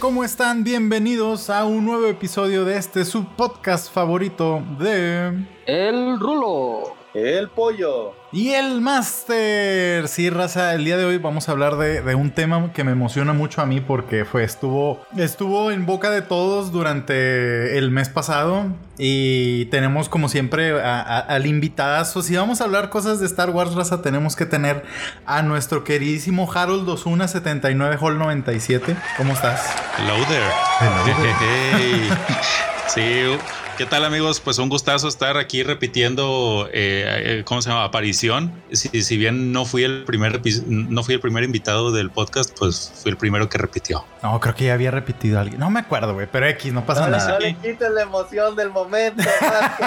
¿Cómo están? Bienvenidos a un nuevo episodio de este su podcast favorito de... El Rulo. El pollo. Y el Master. Sí, raza, el día de hoy vamos a hablar de, un tema que me emociona mucho a mí porque fue, estuvo, estuvo en boca de todos durante el mes pasado. Y tenemos como siempre al invitadazo. Si vamos a hablar cosas de Star Wars, raza, tenemos que tener a nuestro queridísimo Harold 2179 Hall 97. ¿Cómo estás? Hello there. Hello there. sí, ¿Qué tal amigos? Pues un gustazo estar aquí repitiendo, eh, eh, ¿cómo se llama? Aparición. Si, si, bien no fui el primer no fui el primer invitado del podcast, pues fui el primero que repitió. No, creo que ya había repetido alguien. No me acuerdo, güey, pero X, no pasa nada. No le quites la emoción del momento,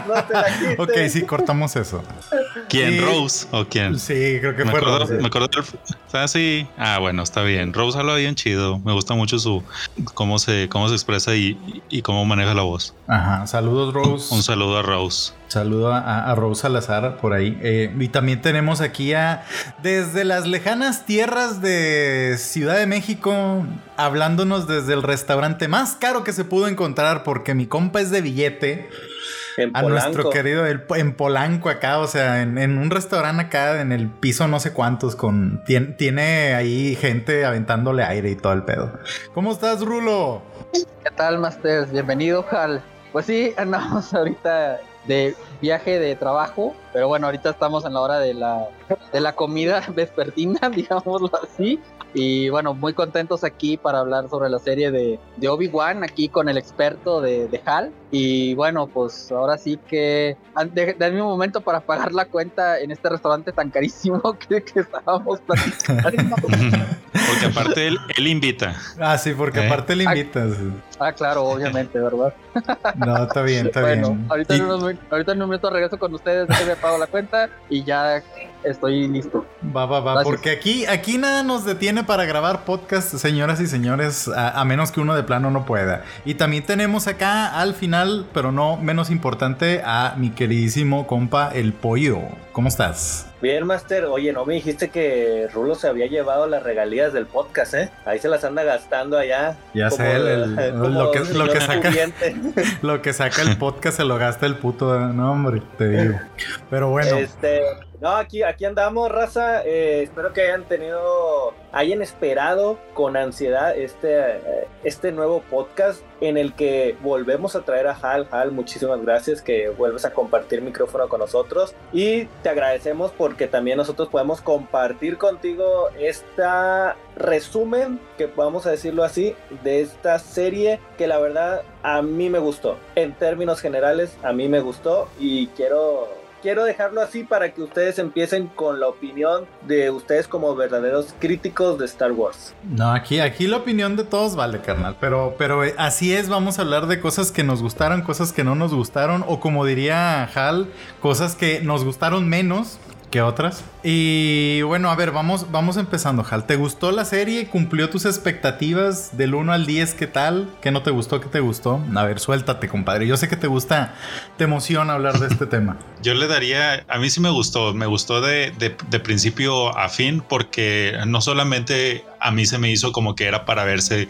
no te la quites. ok, sí, cortamos eso. ¿Quién? ¿Rose o quién? Sí, creo que fue Rose. Me acuerdo del... Ah, sí. Ah, bueno, está bien. Rose habla bien chido. Me gusta mucho su cómo se, cómo se expresa y, y cómo maneja la voz. Ajá, saludos Rose. Un saludo a Rose. Saludo a, Rose Salazar por ahí. Eh, y también tenemos aquí a desde las lejanas tierras de Ciudad de México, hablándonos desde el restaurante más caro que se pudo encontrar, porque mi compa es de billete. a nuestro querido en Polanco acá, o sea, en, un restaurante acá en el piso no sé cuántos, con tiene, tiene ahí gente aventándole aire y todo el pedo. ¿Cómo estás, Rulo? ¿Qué tal, Masters? Bienvenido al pues sí, andamos ahorita de viaje de trabajo, pero bueno, ahorita estamos en la hora de la, de la comida vespertina, digámoslo así. Y bueno, muy contentos aquí para hablar sobre la serie de, de Obi-Wan, aquí con el experto de, de, HAL. Y bueno, pues ahora sí que denme un momento para pagar la cuenta en este restaurante tan carísimo que, que estábamos platicando. porque aparte él, él, invita. Ah, sí, porque ¿Eh? aparte él invita. Ah, claro, obviamente, ¿verdad? No, está bien, está bien. Ahorita, en unos, ahorita en un momento regreso con ustedes, pago la cuenta y ya estoy listo. Va, va, va, porque aquí, aquí nada nos detiene para grabar podcast, señoras y señores, a, menos que uno de plano no pueda. Y también tenemos acá al final, pero no menos importante, a mi queridísimo compa El Pollo. ¿Cómo estás? Bien, Master. Oye, no me dijiste que Rulo se había llevado las regalías del podcast, ¿eh? Ahí se las anda gastando allá. Ya sé, lo, que, lo, que saca, lo que saca el podcast se lo gasta el puto. No, hombre, te digo. Pero bueno. Este, no, aquí, aquí andamos, raza. Eh, espero que hayan tenido, hayan esperado con ansiedad este, eh, este nuevo podcast en el que volvemos a traer a Hal. Hal, muchísimas gracias que vuelves a compartir micrófono con nosotros. Y te agradecemos porque también nosotros podemos compartir contigo esta resumen, que vamos a decirlo así, de esta serie que la verdad a mí me gustó. En términos generales, a mí me gustó y quiero quiero dejarlo así para que ustedes empiecen con la opinión de ustedes como verdaderos críticos de Star Wars. No, aquí, aquí la opinión de todos vale, carnal. Pero, pero eh, así es, vamos a hablar de cosas que nos gustaron, cosas que no nos gustaron, o como diría Hal, cosas que nos gustaron menos que otras. Y bueno, a ver, vamos, vamos empezando, Hal. ¿Te gustó la serie? ¿Cumplió tus expectativas del 1 al 10? ¿Qué tal? ¿Qué no te gustó? ¿Qué te gustó? A ver, suéltate, compadre. Yo sé que te gusta, te emociona hablar de este tema. Yo le daría, a mí sí me gustó, me gustó de, de principio a fin porque no solamente a mí se me hizo como que era para verse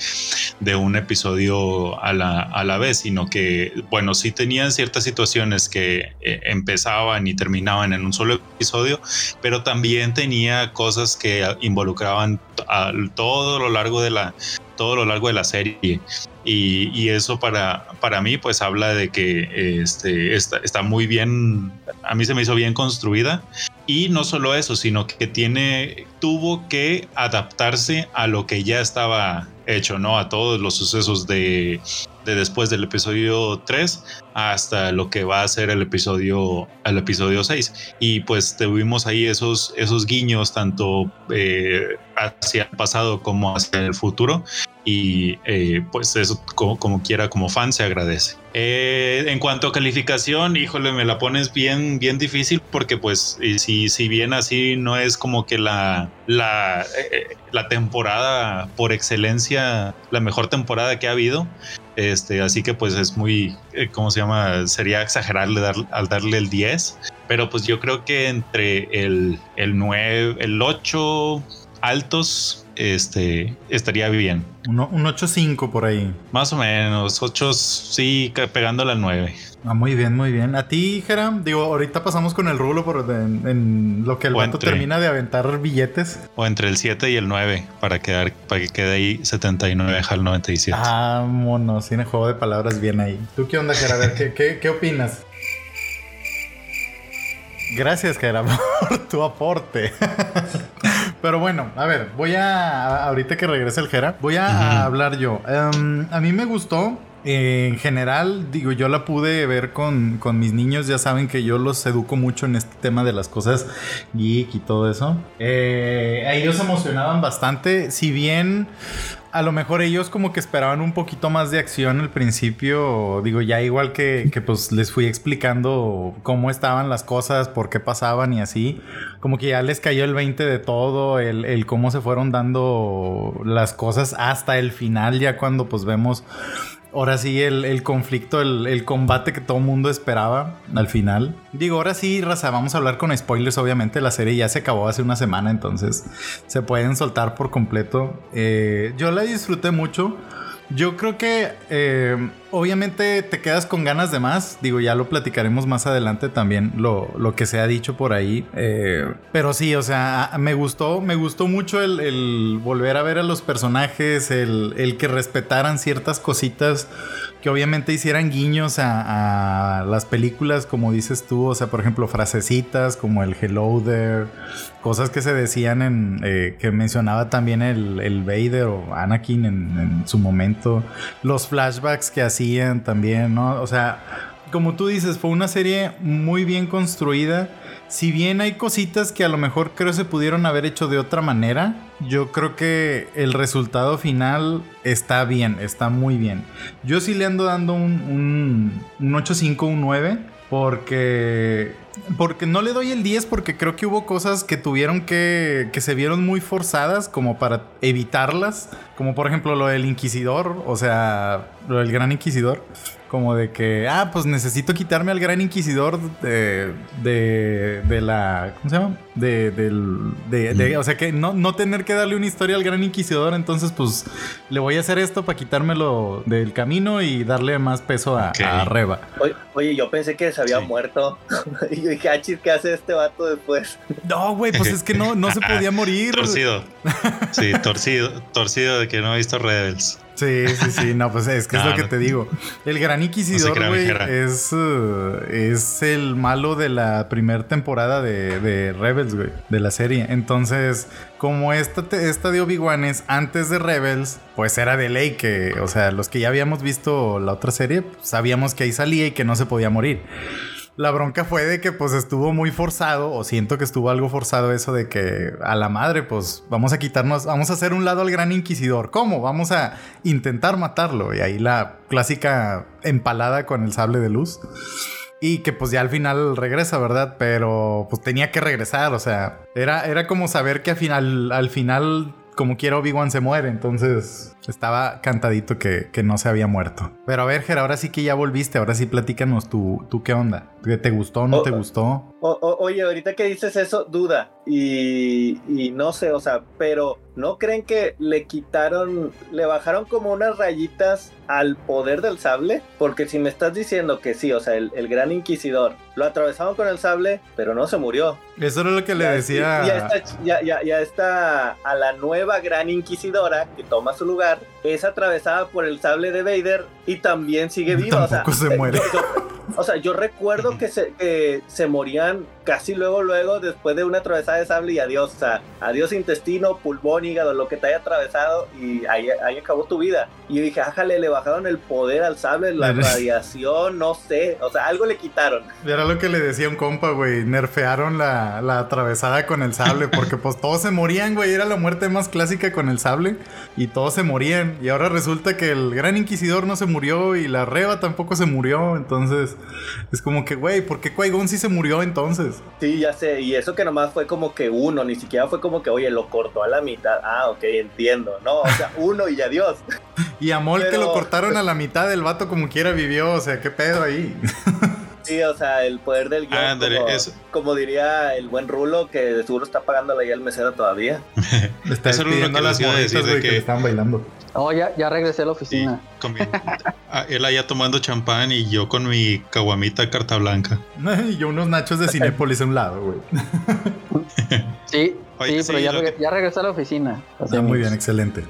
de un episodio a la, a la vez, sino que, bueno, sí tenían ciertas situaciones que eh, empezaban y terminaban en un solo episodio, pero también tenía cosas que involucraban a todo lo largo de la todo lo largo de la serie. Y, y eso para, para mí pues habla de que está, está muy bien, a mí se me hizo bien construida y no solo eso, sino que tiene, tuvo que adaptarse a lo que ya estaba hecho, ¿no? A todos los sucesos de, de después del episodio 3 hasta lo que va a ser el episodio, el episodio 6. Y pues tuvimos ahí esos, esos guiños tanto eh, hacia el pasado como hacia el futuro y eh, pues eso como, quiera como fan se agradece. Eh, en cuanto a calificación, híjole, me la pones bien, bien difícil porque pues si, si bien así no es como que la, la, eh, la temporada por excelencia, la mejor temporada que ha habido, este, así que pues es muy, ¿cómo se llama? Sería exagerarle dar, al darle el 10, pero pues yo creo que entre el, el 9, el 8 altos, este, estaría bien. Un, un 8.5 por ahí. Más o menos, 8, sí, pegándole al 9. Ah, muy bien, muy bien. A ti, Jera, digo, ahorita pasamos con el rulo por en, lo que el vato termina de aventar billetes. O entre el 7 y el 9, para quedar, para que quede ahí 79 al 97. Ah, mono, tiene juego de palabras bien ahí. ¿Tú qué onda, Jera? A ver, ¿qué, qué, qué opinas? Gracias, Jera, por tu aporte. Pero bueno, a ver, voy a. Ahorita que regrese el Jera, voy a, hablar yo. Em, a mí me gustó en general, digo, yo la pude ver con, mis niños, ya saben que yo los educo mucho en este tema de las cosas geek y todo eso. Eh, ellos se emocionaban bastante, si bien a lo mejor ellos como que esperaban un poquito más de acción al principio, digo, ya igual que, pues les fui explicando cómo estaban las cosas, por qué pasaban y así, como que ya les cayó el 20 de todo, el, el cómo se fueron dando las cosas hasta el final, ya cuando pues vemos ahora sí el, conflicto, el, combate que todo mundo esperaba al final. Digo, ahora sí, raza, vamos a hablar con spoilers. Obviamente la serie ya se acabó hace una semana, entonces se pueden soltar por completo. Eh, yo la disfruté mucho. Yo creo que eh, obviamente te quedas con ganas de más. Digo, ya lo platicaremos más adelante también, lo, que se ha dicho por ahí. Eh, pero sí, o sea, me gustó, me gustó mucho el, volver a ver a los personajes, el, el que respetaran ciertas cositas que obviamente hicieran guiños a, las películas, como dices tú, o sea, por ejemplo, frasecitas como el hello there, cosas que se decían en, eh, que mencionaba también el, el Vader o Anakin en, en, su momento, los flashbacks que hacían también, ¿no? O sea, como tú dices, fue una serie muy bien construida si bien hay cositas que a lo mejor creo se pudieron haber hecho de otra manera, yo creo que el resultado final está bien, está muy bien. Yo sí le ando dando un, un, 8.5, un 9, porque, porque no le doy el 10 porque creo que hubo cosas que tuvieron que, que se vieron muy forzadas como para evitarlas, como por ejemplo lo del Inquisidor, o sea, lo del Gran Inquisidor como de que, ah, pues necesito quitarme al gran inquisidor de, de, de la, ¿cómo se llama? De, del, de, o sea, que no, no tener que darle una historia al gran inquisidor, entonces pues le voy a hacer esto para quitármelo del camino y darle más peso a, Reba. Oye, yo pensé que se había muerto y yo dije, ah, ¿qué hace este vato después? No, güey, pues es que no, no se podía morir. torcido. Sí, torcido, torcido de que no ha visto Rebels. Sí, sí, sí, no, pues es que es lo que te digo. El Gran Inquisidor, güey, es, uh, es el malo de la primera temporada de, Rebels, de la serie. Entonces, como esta, esta de Obi-Wan es antes de Rebels, pues era de ley que, o sea, los que ya habíamos visto la otra serie, sabíamos que ahí salía y que no se podía morir. La bronca fue de que pues estuvo muy forzado, o siento que estuvo algo forzado eso de que a la madre, pues vamos a quitarnos, vamos a hacer un lado al gran inquisidor. ¿Cómo? Vamos a intentar matarlo. Y ahí la clásica empalada con el sable de luz. Y que pues ya al final regresa, ¿verdad? Pero pues tenía que regresar, o sea, era, era como saber que al final, al final como quiera Obi-Wan se muere, entonces estaba cantadito que, no se había muerto. Pero a ver, Ger, ahora sí que ya volviste, ahora sí platícanos tú, tú qué onda. ¿Te gustó o no te gustó? oye, ahorita que dices eso, duda. Y, y, no sé, o sea, pero ¿no creen que le quitaron, le bajaron como unas rayitas al poder del sable? Porque si me estás diciendo que sí, o sea, el, gran inquisidor lo atravesaron con el sable, pero no se murió. Eso era lo que le decía. Ya está, ya, ya, ya está a la nueva gran inquisidora que toma su lugar, es atravesada por el sable de Vader y también sigue viva. Tampoco o sea, se muere. O sea, yo recuerdo que se, se morían casi luego, luego, después de una atravesada de sable y adiós. O sea, adiós intestino, pulmón, hígado, lo que te haya atravesado y ahí, ahí acabó tu vida. Y yo dije, ájale, le bajaron el poder al sable, la radiación, no sé. O sea, algo le quitaron. Era lo que le decía un compa, güey. Nerfearon la, la atravesada con el sable porque pues todos se morían, güey. Era la muerte más clásica con el sable y todos se morían. Y ahora resulta que el gran inquisidor no se murió y la reba tampoco se murió. Entonces es como que, güey, ¿por qué qui sí se murió entonces? Sí, ya sé. Y eso que nomás fue como que uno, ni siquiera fue como que, oye, lo cortó a la mitad. Ah, ok, entiendo. No, o sea, uno y adiós. y a Mol que lo cortaron a la mitad, el vato como quiera vivió. O sea, ¿qué pedo ahí? Sí, sí, o sea, el poder del guion. Como, eso. como diría el buen Rulo, que de seguro está pagándole ahí al mesero todavía. Está Eso es lo que las les iba a decir de que, estaban bailando. Oh, ya, ya regresé a la Sí, oficina. comiendo. Ah, Él allá tomando champán y yo con mi caguamita carta blanca. Y yo unos nachos de Cinépolis a un lado, güey. Sí, Oye, sí, pero sí, ya, reg- que- ya regresé a la oficina. Ah, muy bien, excelente.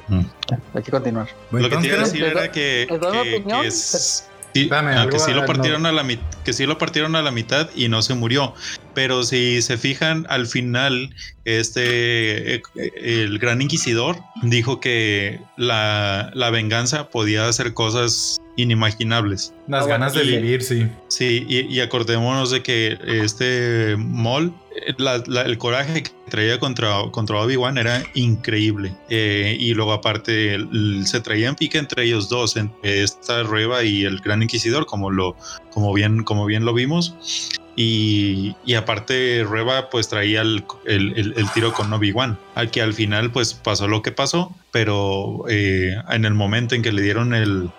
Hay que continuar. Bueno, lo que te iba a decir ¿les era que, que- que es- sí, ah, que sí lo no. partieron a la que sí lo partieron a la mitad y no se murió. Pero si se fijan al final, este eh, el gran inquisidor dijo que la, la venganza podía hacer cosas inimaginables. las Ah, ganas de vivir, sí. Sí, y, y acordémonos de que este Mol, eh, la- la- el coraje que traía contra, contra Obi-Wan era increíble. Eh, y luego aparte el- se traía en pique entre ellos dos, entre esta Rueva y el Gran Inquisidor, como, lo, como, bien, como bien lo vimos. Y, y aparte Rueva pues traía el, el- el- el tiro con Obi-Wan. Aquí al final pues pasó lo que pasó, pero eh, en el momento en que le dieron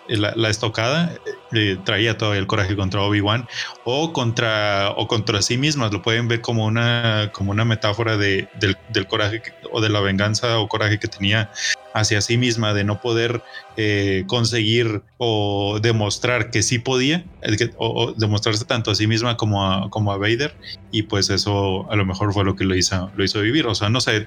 la, la estocada, eh, traía todavía el coraje contra Obi-Wan o contra, o contra sí mismas. Lo pueden ver como una, como una metáfora de, del, del coraje o de la venganza o coraje que tenía hacia sí misma de no poder eh, conseguir o demostrar que sí podía, que- o, o demostrarse tanto a sí misma como a, como a Vader y pues eso a lo mejor fue lo que lo hizo, lo hizo vivir, o sea, no sé,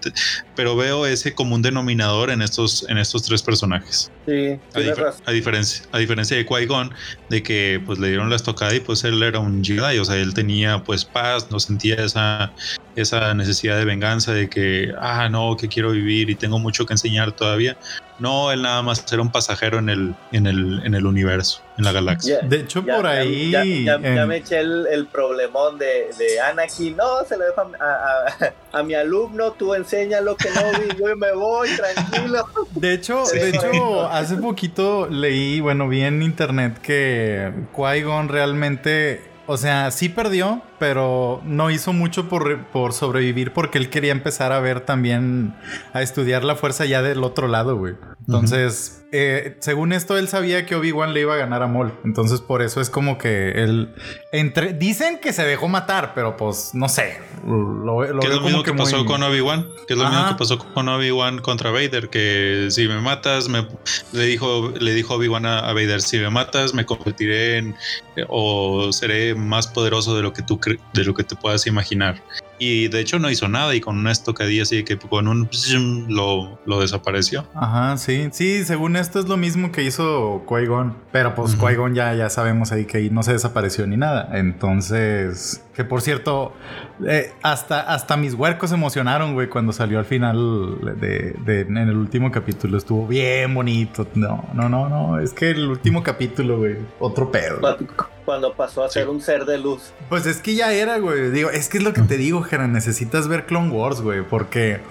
pero veo ese como un denominador en estos, en estos tres personajes. Sí, razón. a diferencia, a diferencia de Qui-Gon, de que pues le dieron la estocada y pues él era un Jedi, o sea, él tenía pues paz, no sentía esa, esa necesidad de venganza, de que, ah, no, que quiero vivir y tengo mucho que enseñar todavía. No, él nada más era un pasajero en el, en el, en el universo, en la galaxia. Ya- De hecho, ya- por ya- ahí. Ya, ya- ya en- me eché el, el problemón de, de Anakin. No, se lo dejo a, a- a- mi alumno. Tú enséñalo que no vi. Yo me voy, tranquilo. De hecho, Sí, de hecho, hace poquito leí, bueno, vi en internet que Qui-Gon realmente, o sea, sí perdió, pero no hizo mucho por, por sobrevivir porque él quería empezar a ver también, a estudiar la fuerza ya del otro lado, güey. Entonces, eh, según esto, él sabía que Obi-Wan le iba a ganar a Maul. Entonces, por eso es como que él, entre, dicen que se dejó matar, pero pues, no sé, lo, lo ¿Qué es lo mismo que que pasó muy- con Obi-Wan? ¿Qué es lo Ajá. mismo que pasó con Obi-Wan contra Vader? Que si me matas, me, le dijo, le dijo Obi-Wan a, a Vader, si me matas, me convertiré en o seré más poderoso de lo que tú cre- de lo que te puedas imaginar. Y de hecho no hizo nada y con una estocadilla así que con un lo, lo desapareció. Ajá, sí, sí, según esto es lo mismo que hizo Qui-Gon, pero pues. Qui-Gon ya, ya sabemos ahí que ahí no se desapareció ni nada. Entonces, que por cierto, eh, hasta, hasta mis huercos se emocionaron, güey, cuando salió al final de, de- en el último capítulo. Estuvo bien bonito. No, no, no, no, es que el último capítulo, güey, otro pedo. Cuando pasó a ser Sí. un ser de luz. Pues es que ya era, güey. Digo, es que es lo que te digo, Jera. Necesitas ver Clone Wars, güey. Porque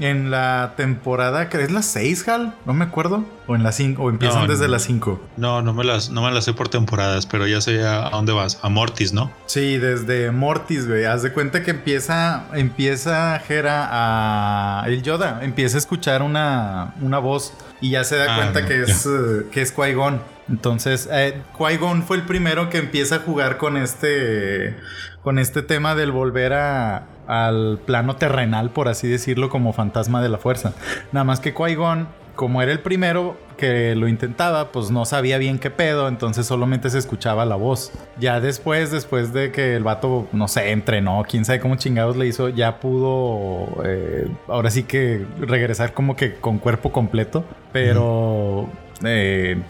en la temporada, que es la 6, Hal, no me acuerdo. O en la 5, o empiezan No, desde no. la 5. No, no me las, no me las sé por temporadas, pero ya sé a, a dónde vas. A Mortis, ¿no? Sí, desde Mortis, güey. Haz de cuenta que empieza, empieza Jera a. El Yoda empieza a escuchar una, una voz y ya se da Ah, cuenta no, que, es, eh, que es Qui-Gon. Entonces, eh, Qui-Gon fue el primero que empieza a jugar con este. Con este tema del volver a, al plano terrenal, por así decirlo, como fantasma de la fuerza. Nada más que Qui-Gon, como era el primero que lo intentaba, pues no sabía bien qué pedo, entonces solamente se escuchaba la voz. Ya después, después de que el vato, no sé, entrenó, quién sabe cómo chingados le hizo, ya pudo, eh, ahora sí que regresar como que con cuerpo completo, pero... eh,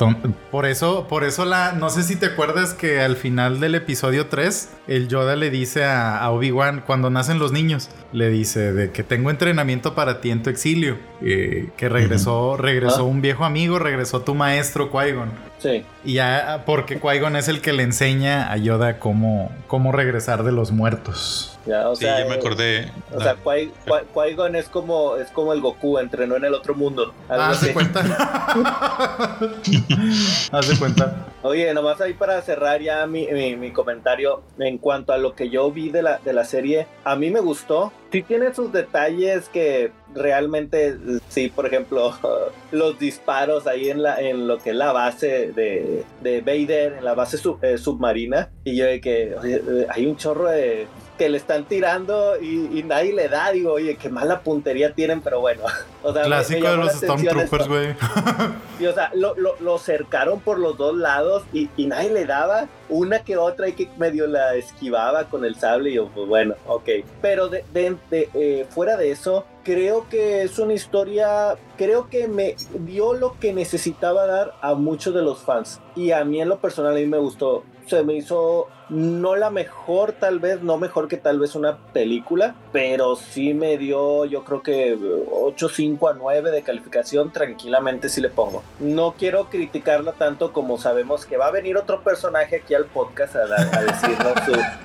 por eso, por eso la, no sé si te acuerdas que al final del episodio 3, el Yoda le dice a Obi-Wan, cuando nacen los niños, le dice de que tengo entrenamiento para ti en tu exilio, eh, que regresó, regresó Ah. un viejo amigo, regresó tu maestro Qui-Gon. Sí. Y ya, porque Qui-Gon es el que le enseña a Yoda cómo, cómo regresar de los muertos. Ya, o sí, sea, ya me eh, acordé. O sea, Qui- Qui- Qui-Gon es como, es como el Goku, entrenó en el otro mundo. Ah, Haz de cuenta. Haz de cuenta. Oye, nomás ahí para cerrar ya mi, mi- mi comentario en cuanto a lo que yo vi de la, de la serie, a mí me gustó. Sí tiene sus detalles que realmente, sí, por ejemplo, los disparos ahí en, la, en lo que es la base de, de Vader, en la base eh, submarina, y yo de que eh, hay un chorro de que le están tirando y, nadie le da. Digo, oye, qué mala puntería tienen, pero bueno. O sea, Clásico de los Stormtroopers, güey. Y o sea, lo, lo, cercaron por los dos lados y, y, nadie le daba. Una que otra y que medio la esquivaba con el sable. Y yo, pues bueno, ok. Pero de, de, eh, fuera de eso, creo que es una historia, creo que me dio lo que necesitaba dar a muchos de los fans. Y a mí en lo personal a mí me gustó. Se me hizo no la mejor tal vez, no mejor que tal vez una película, pero sí me dio yo creo que 8, 5 a 9 de calificación, tranquilamente sí le pongo. No quiero criticarla tanto como sabemos que va a venir otro personaje aquí al podcast a, decirnos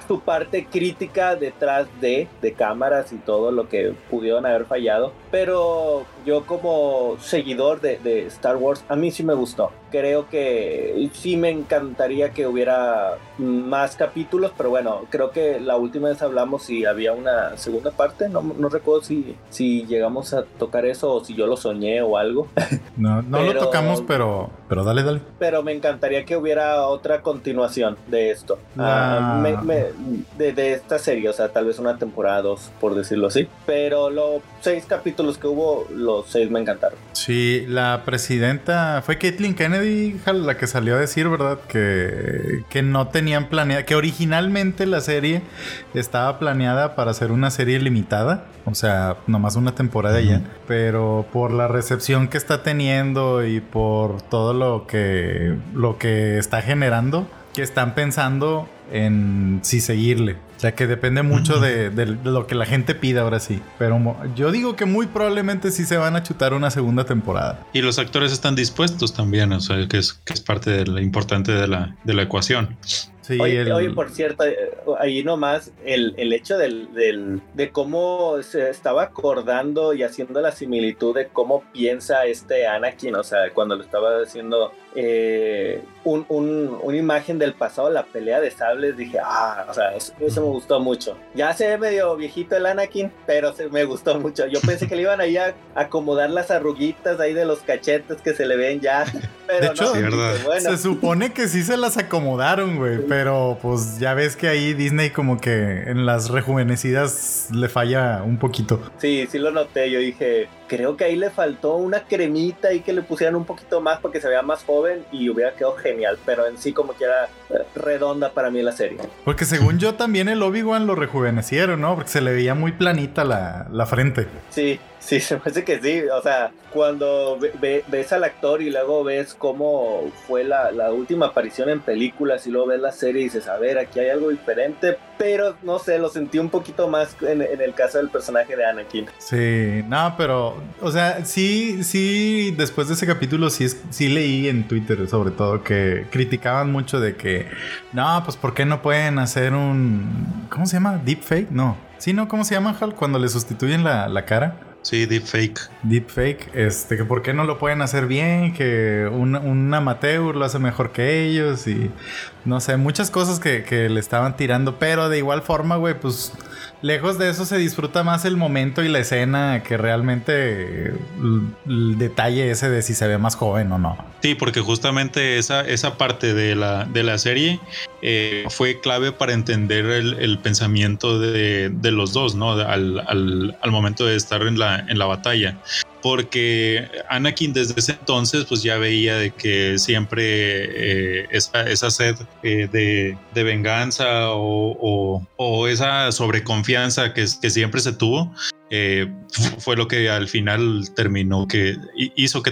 su, parte crítica detrás de, de cámaras y todo lo que pudieron haber fallado, pero yo como seguidor de, de Star Wars, a mí sí me gustó. Creo que sí me encantaría que hubiera más capítulos, pero bueno, creo que la última vez hablamos si había una segunda parte, no, no recuerdo si, si llegamos a tocar eso o si yo lo soñé o algo. No, no lo tocamos, pero, pero dale, dale. Pero me encantaría que hubiera otra continuación de esto, ah, de, de, esta serie, o sea, tal vez una temporada, dos, por decirlo así, pero los seis capítulos que hubo, los seis me encantaron. Sí, la presidenta fue Caitlyn Kennedy, la que salió a decir, ¿verdad? Que, que no tenían planeado que originalmente la serie estaba planeada para ser una serie limitada, o sea, nomás una temporada ya, pero por la recepción que está teniendo y por todo lo que lo que está generando, que están pensando en si seguirle. O sea que depende mucho de, lo que la gente pida ahora sí. Pero yo digo que muy probablemente sí se van a chutar una segunda temporada. Y los actores están dispuestos también, o sea, que es, que es parte de importante de la, de la ecuación oye, por cierto, eh, ahí nomás el, el hecho del, del, de cómo se estaba acordando y haciendo la similitud de cómo piensa este Anakin, o sea, cuando lo estaba haciendo eh, un, un, una imagen del pasado, la pelea de sables, dije, ah, o sea, eso, me gustó mucho. Ya se ve medio viejito el Anakin, pero se, me gustó mucho. Yo pensé que le iban ahí a acomodar las arruguitas ahí de los cachetes que se le ven ya. Pero de hecho, se supone que sí se las acomodaron, güey, pero pues ya ves que ahí Disney como que en las rejuvenecidas le falla un poquito. Sí, sí lo noté, yo dije, creo que ahí le faltó una cremita y que le pusieran un poquito más para que se vea más joven y hubiera quedado genial, pero en sí como que era redonda para mí la serie. Porque según yo también el Obi-Wan lo rejuvenecieron, ¿no? Porque se le veía muy planita la, la frente. Sí, Sí, se parece que sí. O sea, cuando ves al actor y luego ves cómo fue la, última aparición en películas y luego ves la serie y dices, a ver, aquí hay algo diferente, pero no sé, lo sentí un poquito más en, el caso del personaje de Anakin. Sí, no, pero, o sea, sí, sí, después de ese capítulo sí, sí leí en Twitter sobre todo que criticaban mucho de que, no, pues ¿por qué no pueden hacer un, ¿cómo se llama? Deepfake, no. Sí, ¿no? ¿Cómo se llama, Hal? Cuando le sustituyen la, la cara. Sí, deepfake. Deepfake, este, que por qué no lo pueden hacer bien, que un, un amateur lo hace mejor que ellos y no sé, muchas cosas que, que le estaban tirando, pero de igual forma, güey, pues lejos de eso se disfruta más el momento y la escena que realmente el, detalle ese de si se ve más joven o no. Sí, porque justamente esa, esa parte de la, de la serie eh, fue clave para entender el, pensamiento de, de, los dos, ¿no? Al, al, al, momento de estar en la, en la batalla porque Anakin desde ese entonces pues ya veía de que siempre eh, esa, esa, sed eh, de, venganza o, esa sobreconfianza que, siempre se tuvo eh, fue lo que al final terminó que hizo que,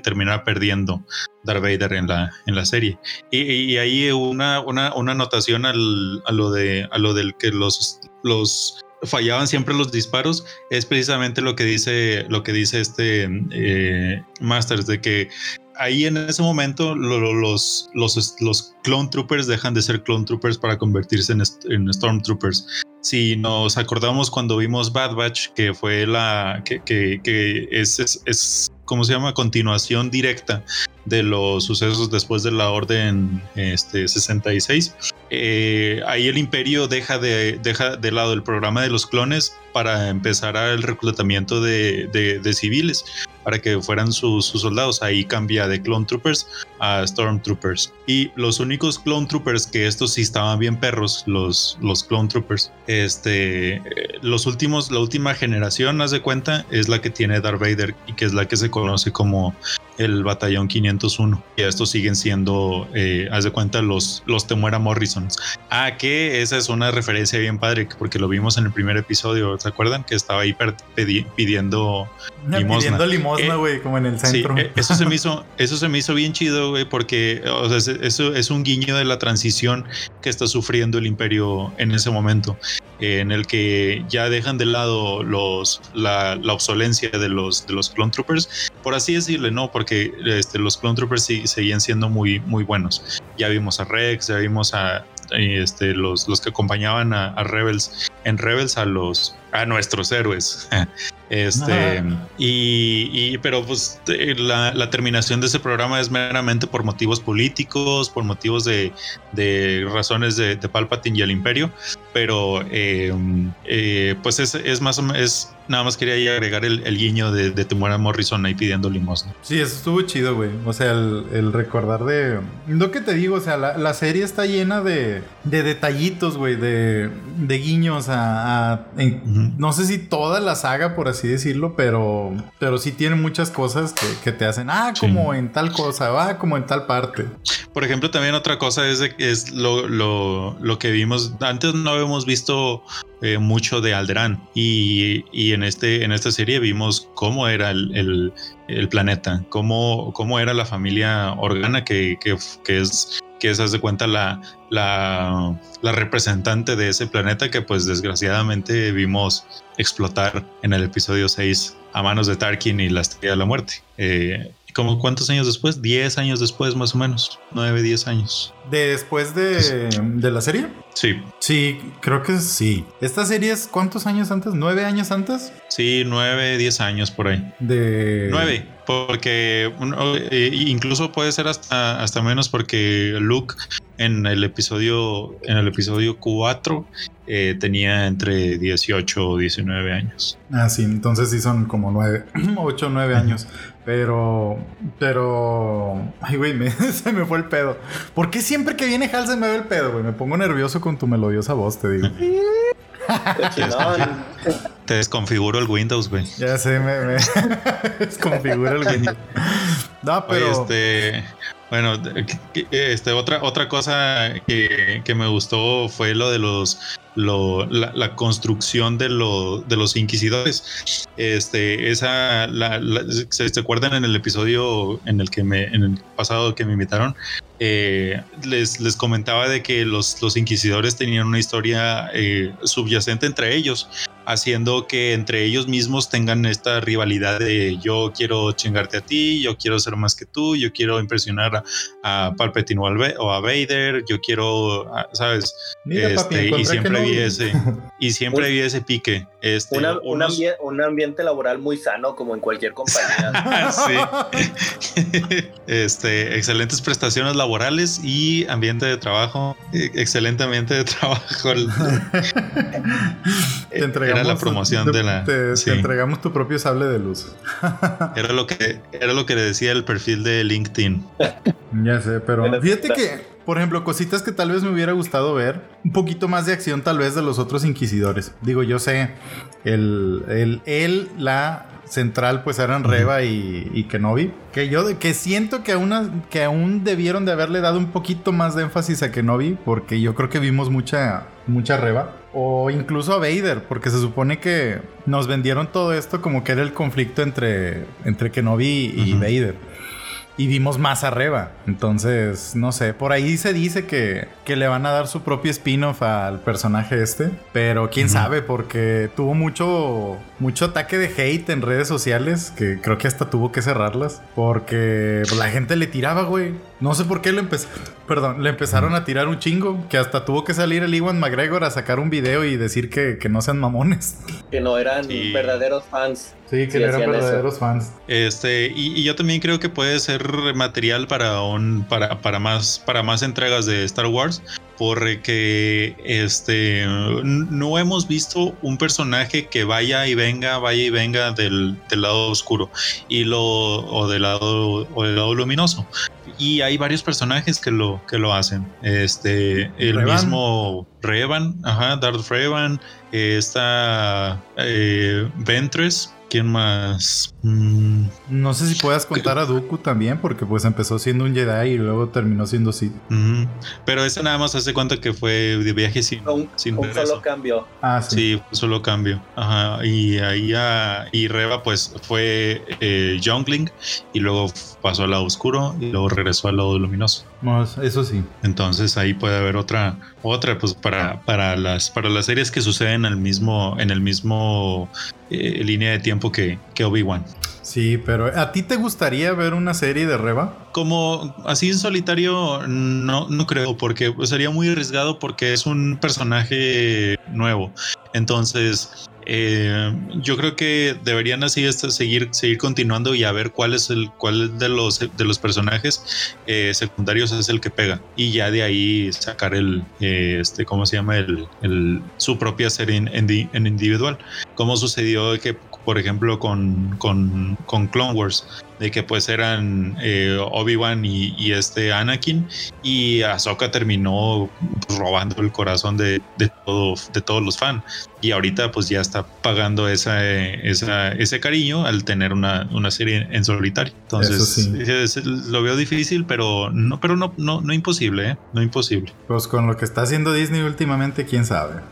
terminara perdiendo Darth Vader en la, en la serie. Y, y ahí una, una, una anotación al, a lo de lo del que los los fallaban siempre los disparos es precisamente lo que dice lo que dice este eh, Masters de que ahí en ese momento los, los, los clone troopers dejan de ser clone troopers para convertirse en, en stormtroopers. Si nos acordamos cuando vimos Bad Batch que fue la que, que, es, ¿cómo se llama? Continuación directa de los sucesos después de la Orden este, 66. Eh, ahí el imperio deja de, deja de lado el programa de los clones para empezar el reclutamiento de, de civiles para que fueran sus, soldados. Ahí cambia de Clone Troopers a Stormtroopers. Y los únicos Clone Troopers que estos sí estaban bien perros, los, los Clone Troopers. Este, los últimos, la última generación, haz de cuenta, es la que tiene Darth Vader y que es la que se conoce como el batallón 501. Y estos siguen siendo, eh, haz de cuenta, los, los Temuera Morrisons. Ah, que esa es una referencia bien padre, porque lo vimos en el primer episodio, ¿se acuerdan? Que estaba ahí pidiendo limosna. Pidiendo limosna, eh, güey, como en el centro. Sí, eh, eso se me hizo, eso se me hizo bien chido, güey, porque o sea, eso es un guiño de la transición que está sufriendo el imperio en ese momento, en el que ya dejan de lado los, la, la obsolencia de los, de los clone troopers, por así decirle, ¿no? Porque que este, los Clone Troopers seguían siendo muy, muy buenos. Ya vimos a Rex, ya vimos a este, los, los que acompañaban a, Rebels, en Rebels a los a nuestros héroes. Este, y, pero pues la, terminación de ese programa es meramente por motivos políticos, por motivos de, de razones de, de, Palpatine y el Imperio, pero eh, eh, pues es, es más o menos, es, nada más quería agregar el, guiño de, de Timora Morrison ahí pidiendo limosna. Sí, eso estuvo chido, güey. O sea, el, recordar de. Lo que te digo, o sea, la, serie está llena de, de detallitos, güey, de, de guiños a. No sé si toda la saga, por así decirlo, pero, pero sí tiene muchas cosas que, te hacen, ah, como en tal cosa, va, ah, como en tal parte. Por ejemplo, también otra cosa es, es lo, lo, lo que vimos. Antes no habíamos visto eh, mucho de Alderaan y, y, en, este, en esta serie vimos cómo era el, el, planeta, cómo, cómo era la familia Organa que, que, que es que es, de cuenta, la, la, la, representante de ese planeta que pues desgraciadamente vimos explotar en el episodio 6 a manos de Tarkin y la Estrella de la Muerte. Eh, ¿Cómo cuántos años después? 10 años después, más o menos. 9, 10 años. ¿Después de, de la serie? Sí. Sí, creo que sí. ¿Esta serie es cuántos años antes? ¿Nueve años antes? Sí, nueve, diez años por ahí. De. Nueve, porque eh, incluso puede ser hasta, hasta menos porque Luke en el episodio, en el episodio 4 eh, tenía entre 18 o 19 años. Ah, sí, entonces sí son como 9, 8 o 9 años. Pero, pero, ay, güey, se me fue el pedo. ¿Por qué siempre que viene Hal se me ve el pedo, güey? Me pongo nervioso con tu melodiosa voz, te digo. te desconfiguro el Windows, güey. Ya sé, me, me desconfigura el Windows. No, pero. este, bueno, este, otra, otra cosa que, que, me gustó fue lo de los lo, la, construcción de, lo, de los inquisidores. Este, esa, la, ¿se, acuerdan en el episodio en el que me, en el pasado que me invitaron? Eh, les, les comentaba de que los, los inquisidores tenían una historia eh, subyacente entre ellos haciendo que entre ellos mismos tengan esta rivalidad de yo quiero chingarte a ti, yo quiero ser más que tú, yo quiero impresionar a, Palpatine o, a Vader, yo quiero, ¿sabes? este, y siempre vi ese, y siempre vi ese pique. Este, un ambiente laboral muy sano, como en cualquier compañía. este, excelentes prestaciones laborales y ambiente de trabajo, e, excelente ambiente de trabajo. Te era la promoción de, la. Te, entregamos tu propio sable de luz. era lo que era lo que le decía el perfil de LinkedIn. ya sé, pero fíjate que, por ejemplo, cositas que tal vez me hubiera gustado ver, un poquito más de acción tal vez de los otros inquisidores. Digo, yo sé, el, el, él, la central pues eran Reba y, y, Kenobi. Que yo que siento que aún, que aún debieron de haberle dado un poquito más de énfasis a Kenobi. Porque yo creo que vimos mucha, mucha Reba. O incluso a Vader. Porque se supone que nos vendieron todo esto como que era el conflicto entre, entre Kenobi y Vader y vimos más arriba. Entonces, no sé, por ahí se dice que, que le van a dar su propio spin-off al personaje este, pero quién sabe, porque tuvo mucho, mucho ataque de hate en redes sociales, que creo que hasta tuvo que cerrarlas, porque la gente le tiraba, güey. No sé por qué le empezó, perdón, le empezaron a tirar un chingo, que hasta tuvo que salir el Iwan McGregor a sacar un video y decir que, que no sean mamones. Que no eran verdaderos fans. Sí, que eran verdaderos fans. Este, y, yo también creo que puede ser material para un, para, para más, para más entregas de Star Wars. Porque este no hemos visto un personaje que vaya y venga, vaya y venga del, del lado oscuro y lo o del lado o del lado luminoso. Y hay varios personajes que lo que lo hacen. Este el mismo Revan ajá Darth Revan eh, está eh, Ventress ¿Quién más? Mm. No sé si puedas contar a Dooku también, porque pues empezó siendo un Jedi y luego terminó siendo Sith. Pero ese nada más hace cuenta que fue de viaje sin, un, solo cambio. Ah, sí. Sí, un solo cambio. Ajá. Y ahí a, y Reva pues fue eh, Youngling y luego pasó al lado oscuro y luego regresó al lado luminoso. eso sí. Entonces ahí puede haber otra, otra, pues para, para las, para las series que suceden al mismo, en el mismo eh, línea de tiempo que, que Obi-Wan. Sí, pero ¿a ti te gustaría ver una serie de Reba? Como así en solitario, no, no creo, porque sería muy arriesgado porque es un personaje nuevo. Entonces, eh, yo creo que deberían así este, seguir, seguir continuando y a ver cuál es el cuál de los de los personajes eh, secundarios es el que pega. Y ya de ahí sacar el eh, este cómo se llama el, su propia serie en, en, individual. Como sucedió que por ejemplo con, con, con Clone Wars de que pues eran eh, Obi-Wan y, este Anakin y Ahsoka terminó pues, robando el corazón de, de, todo, de todos los fans y ahorita pues ya está pagando esa, esa ese cariño al tener una, una, serie en solitario. Entonces lo veo difícil pero no pero no no, no imposible ¿eh? no imposible. Pues con lo que está haciendo Disney últimamente quién sabe.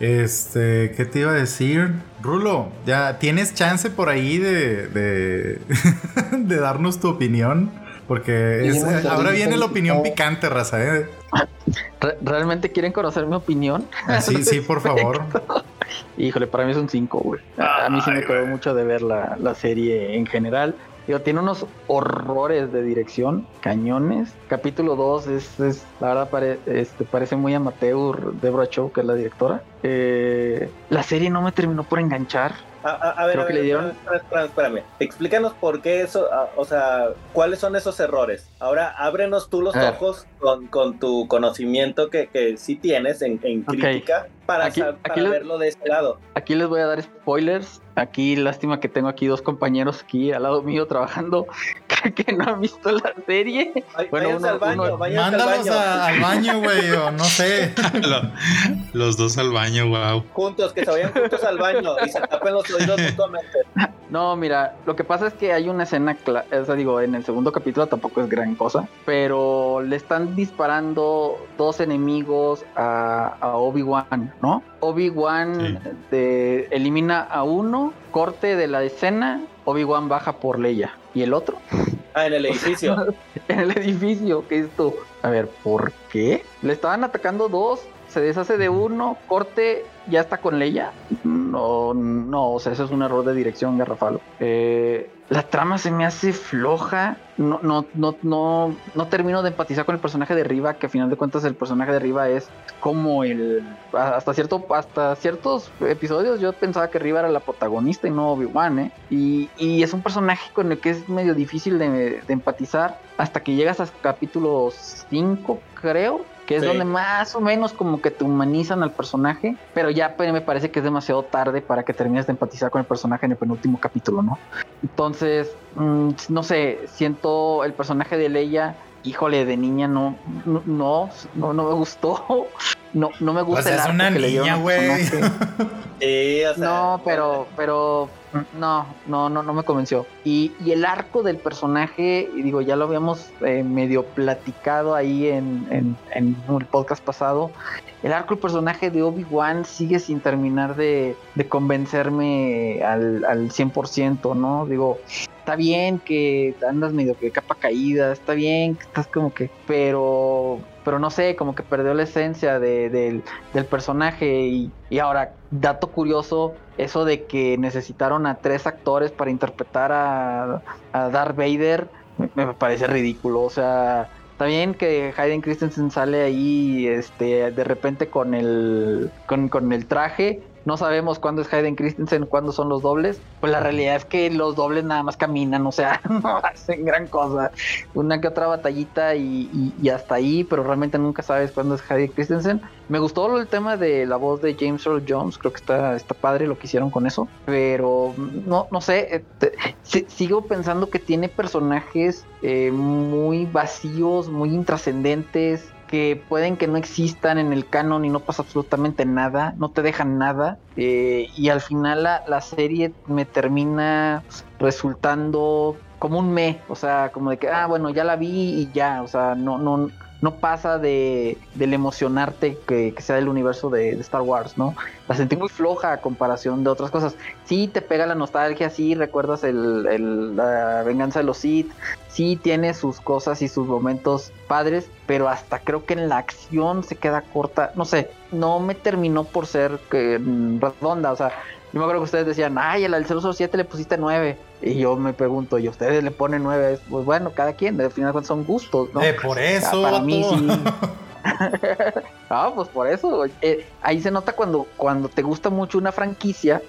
Este qué te iba a decir Rulo ya tienes chance por ahí de, de de darnos tu opinión. Porque ahora viene la opinión picante, raza. ¿eh? ¿Realmente quieren conocer mi opinión? Ah, sí, sí, por favor. Híjole, para mí es un 5, güey. A, mí sí me quedó mucho de ver la, la serie en general. Digo, tiene unos horrores de dirección, cañones. Capítulo 2 es, la verdad, este, parece muy amateur. Deborah Chow, que es la directora. Eh, la serie no me terminó por enganchar. A, ver, que le dieron... espérame, explícanos por qué eso, o sea, cuáles son esos errores. Ahora, ábrenos tú los ojos con, con, tu conocimiento que, que sí tienes en, en crítica para, verlo de este lado. Aquí les voy a dar spoilers. Aquí, lástima que tengo aquí dos compañeros aquí al lado mío trabajando que, no han visto la serie. bueno, al baño, Mándalos al baño, güey, o no sé. los dos al baño, wow. Juntos, que se vayan juntos al baño y se tapen los oídos mutuamente. No, mira, lo que pasa es que hay una escena, o sea, digo, en el segundo capítulo tampoco es gran cosa, pero le están disparando dos enemigos a, Obi-Wan, ¿no? Obi-Wan elimina a uno, corte de la escena, Obi-Wan baja por Leia. ¿Y el otro? Ah, en el edificio. en el edificio, ¿qué es esto? A ver, ¿por qué? Le estaban atacando dos, se deshace de uno, corte, ya está con Leia. No, no, o sea, eso es un error de dirección garrafalo. Eh, la trama se me hace floja. No, no, no, no, no termino de empatizar con el personaje de Riva, que a final de cuentas el personaje de Riva es como el. Hasta cierto, hasta ciertos episodios yo pensaba que Riva era la protagonista y no Obi-Wan, ¿eh? Y, y, es un personaje con el que es medio difícil de, de empatizar hasta que llegas a capítulo 5, creo que es donde más o menos como que te humanizan al personaje, pero ya pues, me parece que es demasiado tarde para que termines de empatizar con el personaje en el penúltimo capítulo, ¿no? Entonces, mm, no sé, siento el personaje de Leia, híjole, de niña no, no, no, no, me gustó. No, no me gusta el es una niña, güey. no, pero, pero no, no, no, no me convenció. Y, el arco del personaje, digo, ya lo habíamos eh, medio platicado ahí en, en, el podcast pasado. El arco del personaje de Obi-Wan sigue sin terminar de, de convencerme al, al 100%, ¿no? Digo, está bien que andas medio que capa caída, está bien que estás como que, pero pero no sé, como que perdió la esencia del, personaje y, y, ahora, dato curioso, eso de que necesitaron a tres actores para interpretar a, a Darth Vader, me, parece ridículo, o sea, está bien que Hayden Christensen sale ahí este de repente con el con, con el traje no sabemos cuándo es Hayden Christensen, cuándo son los dobles, pues la realidad es que los dobles nada más caminan, o sea, no hacen gran cosa. Una que otra batallita y, hasta ahí, pero realmente nunca sabes cuándo es Hayden Christensen. Me gustó el tema de la voz de James Earl Jones, creo que está, está padre lo que hicieron con eso, pero no, no sé, eh, sigo pensando que tiene personajes eh, muy vacíos, muy intrascendentes, que pueden que no existan en el canon y no pasa absolutamente nada, no te dejan nada. Eh, y al final la, la, serie me termina resultando como un me, o sea, como de que, ah, bueno, ya la vi y ya, o sea, no, no, no pasa de, del emocionarte que, sea del universo de, Star Wars, ¿no? La sentí muy floja a comparación de otras cosas. Sí te pega la nostalgia, sí recuerdas el, la venganza de los Sith, sí tiene sus cosas y sus momentos padres, pero hasta creo que en la acción se queda corta, no sé, no me terminó por ser que, mm, redonda, o sea, yo me acuerdo que ustedes decían, ay, el 007 le pusiste 9. Y yo me pregunto, ¿y ustedes le ponen 9? Pues bueno, cada quien, al final son gustos, ¿no? Eh, por eso. para mí sí. ah, pues por eso. Eh, ahí se nota cuando, cuando te gusta mucho una franquicia,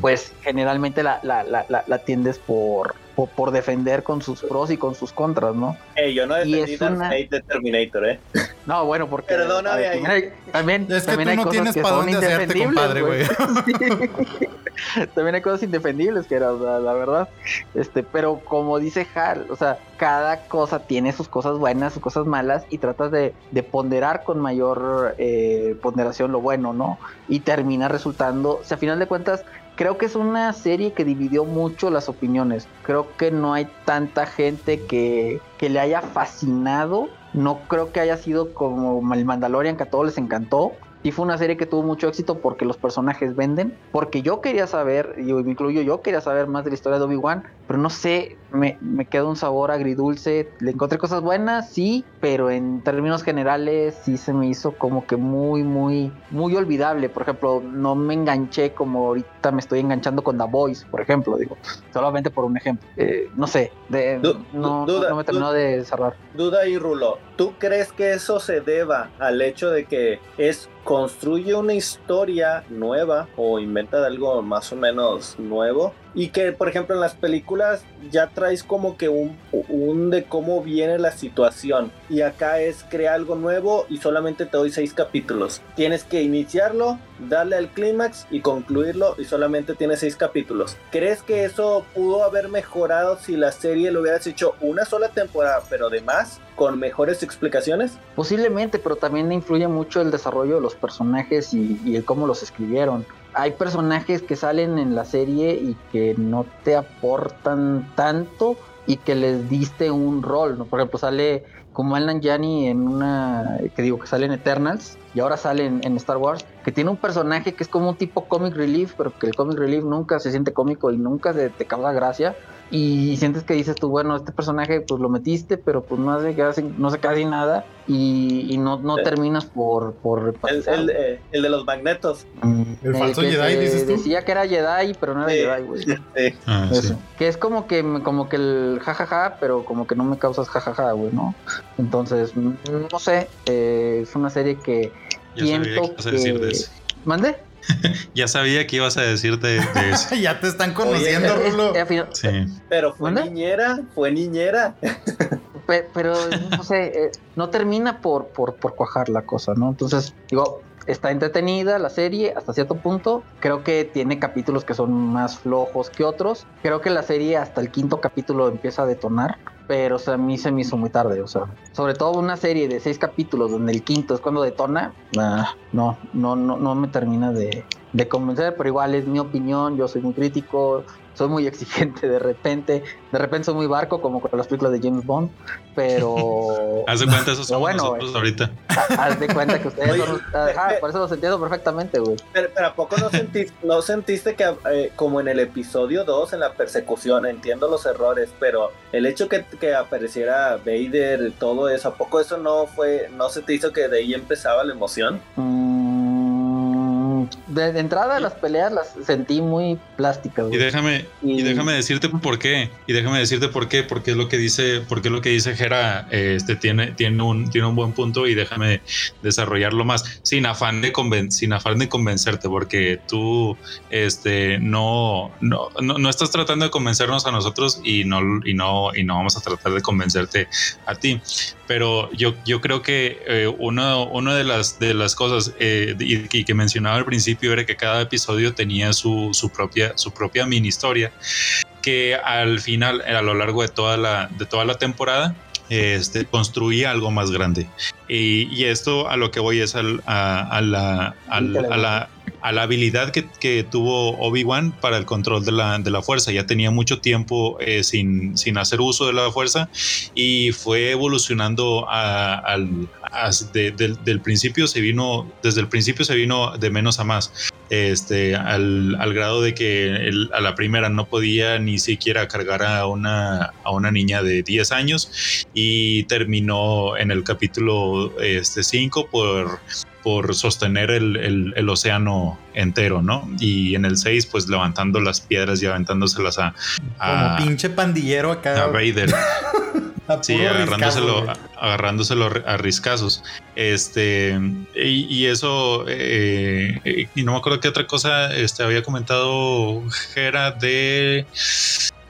pues generalmente la, la, la, la, tiendes por, por, defender con sus pros y con sus contras, ¿no? Eh, yo no defendí una... de Terminator, ¿eh. No, bueno, porque. Perdóname ahí. También, es que también tú no tienes para dónde hacerte, compadre, güey. también hay cosas indefendibles que era, la, verdad. Este, pero como dice Hal, o sea, cada cosa tiene sus cosas buenas, sus cosas malas, y tratas de, de ponderar con mayor eh, ponderación lo bueno, ¿no? Y termina resultando, o sea, a final de cuentas, creo que es una serie que dividió mucho las opiniones. Creo que no hay tanta gente que, que le haya fascinado. No creo que haya sido como el Mandalorian que a todos les encantó. Y fue una serie que tuvo mucho éxito porque los personajes venden. Porque yo quería saber, y me incluyo yo, quería saber más de la historia de Obi-Wan. Pero no sé, me, me queda un sabor agridulce. Le encontré cosas buenas, sí, pero en términos generales sí se me hizo como que muy, muy, muy olvidable. Por ejemplo, no me enganché como ahorita me estoy enganchando con The Voice, por ejemplo, digo, solamente por un ejemplo. Eh, no sé, de, no, no, me terminó de cerrar. Duda y Rulo, ¿tú crees que eso se deba al hecho de que es construye una historia nueva o inventa algo más o menos nuevo y que por ejemplo en las películas ya traes como que un, un de cómo viene la situación. Y acá es crea algo nuevo y solamente te doy seis capítulos. Tienes que iniciarlo darle al clímax y concluirlo y solamente tiene seis capítulos. Crees que eso pudo haber mejorado si la serie lo hubieras hecho una sola temporada pero además con mejores explicaciones posiblemente pero también influye mucho el desarrollo de los personajes y, y el cómo los escribieron hay personajes que salen en la serie y que no te aportan tanto y que les diste un rol, ¿no? Por ejemplo, sale como Alan Janney en una, que digo que sale en Eternals y ahora sale en, Star Wars, que tiene un personaje que es como un tipo comic relief, pero que el comic relief nunca se siente cómico y nunca te causa gracia y sientes que dices tú, bueno, este personaje pues lo metiste, pero pues no hace casi, no hace casi nada y, no, no terminas por... por el, eh, el, de los magnetos. Mm, el falso Jedi, dices tú. Decía que era Jedi, pero no era Jedi, güey. Ah, que es como que, como que el jajaja, pero como que no me causas jajaja, güey, ¿no? Entonces, no sé, eh, es una serie que... Yo siento que... ¿Mande? ya sabía que ibas a decirte de, eso. ya te están conociendo, Rulo. Sí. Pero fue niñera, fue niñera. pero, no sé, eh, no termina por, por, por cuajar la cosa, ¿no? Entonces, digo, está entretenida la serie hasta cierto punto. Creo que tiene capítulos que son más flojos que otros. Creo que la serie hasta el quinto capítulo empieza a detonar. Pero a mí se me hizo muy tarde. O sea, sobre todo una serie de seis capítulos donde el quinto es cuando detona. no, no, no, no me termina de, de convencer. Pero igual es mi opinión. Yo soy muy crítico soy muy exigente de repente, de repente soy muy barco como con las películas de James Bond, pero... haz de cuenta, eso somos bueno, nosotros ahorita. Haz de cuenta que ustedes son... Ajá, por eso lo entiendo perfectamente, güey. Pero, ¿a poco no sentiste, no sentiste que eh, como en el episodio 2, en la persecución, entiendo los errores, pero el hecho que, que apareciera Vader, todo eso, ¿a poco eso no fue, no se te hizo que de ahí empezaba la emoción? Mm de, entrada las peleas las sentí muy plásticas. Y déjame, y... déjame decirte por qué. Y déjame decirte por qué, porque es lo que dice, porque es lo que dice Jera, este tiene, tiene un, tiene un buen punto y déjame desarrollarlo más. Sin afán de sin afán de convencerte, porque tú este no, no, no, estás tratando de convencernos a nosotros y no, y no, y no vamos a tratar de convencerte a ti. Pero yo, yo creo que eh, una, una de las de las cosas eh, y, que mencionaba al principio era que cada episodio tenía su, su, propia, su propia mini historia que al final, a lo largo de toda la, de toda la temporada, este, construía algo más grande. Y, esto a lo que voy es al, a, la, a, la, a la habilidad que, que tuvo Obi-Wan para el control de la, de la, fuerza. Ya tenía mucho tiempo eh, sin, sin, hacer uso de la fuerza y fue evolucionando al, del principio se vino, desde el principio se vino de menos a más este, al, al grado de que a la primera no podía ni siquiera cargar a una, a una niña de 10 años y terminó en el capítulo este, 5 por por sostener el, el, el, océano entero, ¿no? Y en el 6, pues levantando las piedras y aventándoselas a, a Como pinche pandillero acá. A Vader. sí, agarrándoselo, agarrándoselo a riscazos. Este, y, eso, eh, y no me acuerdo qué otra cosa este, había comentado Jera de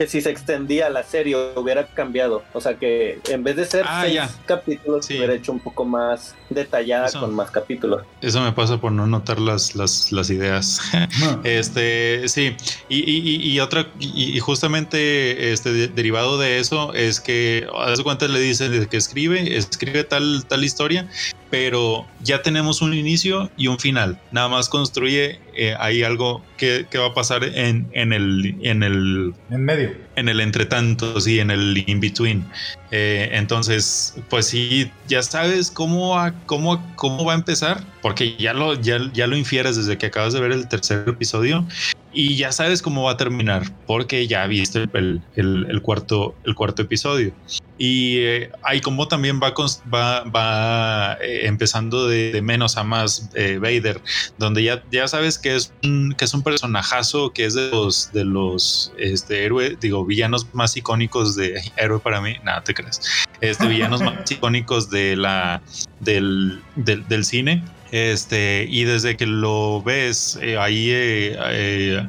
si se extendía la serie hubiera cambiado. O sea que en vez de ser ah, seis capítulos, hubiera hecho un poco más detallada con más capítulos. Eso me pasa por no notar las, las, las ideas. este, sí. Y, y, otra, y, justamente este derivado de eso es que a veces cuenta le dice que escribe, escribe tal, tal historia pero ya tenemos un inicio y un final. Nada más construye eh, ahí algo que, va a pasar en, en, el en el en medio en el entretanto, sí, en el in between. Eh, entonces, pues sí, ya sabes cómo va, cómo, cómo va a empezar, porque ya lo, ya, ya lo infieres desde que acabas de ver el tercer episodio y ya sabes cómo va a terminar, porque ya viste el, el, cuarto, el cuarto episodio. Y eh, ahí como también va, va, va eh, empezando de, menos a más Vader, donde ya, ya sabes que es, un, que es un personajazo, que es de los, de los este, héroes, digo, villanos más icónicos de héroe para mí, nada te crees, este, villanos más icónicos de la, del, del, cine. Este, y desde que lo ves eh, ahí eh,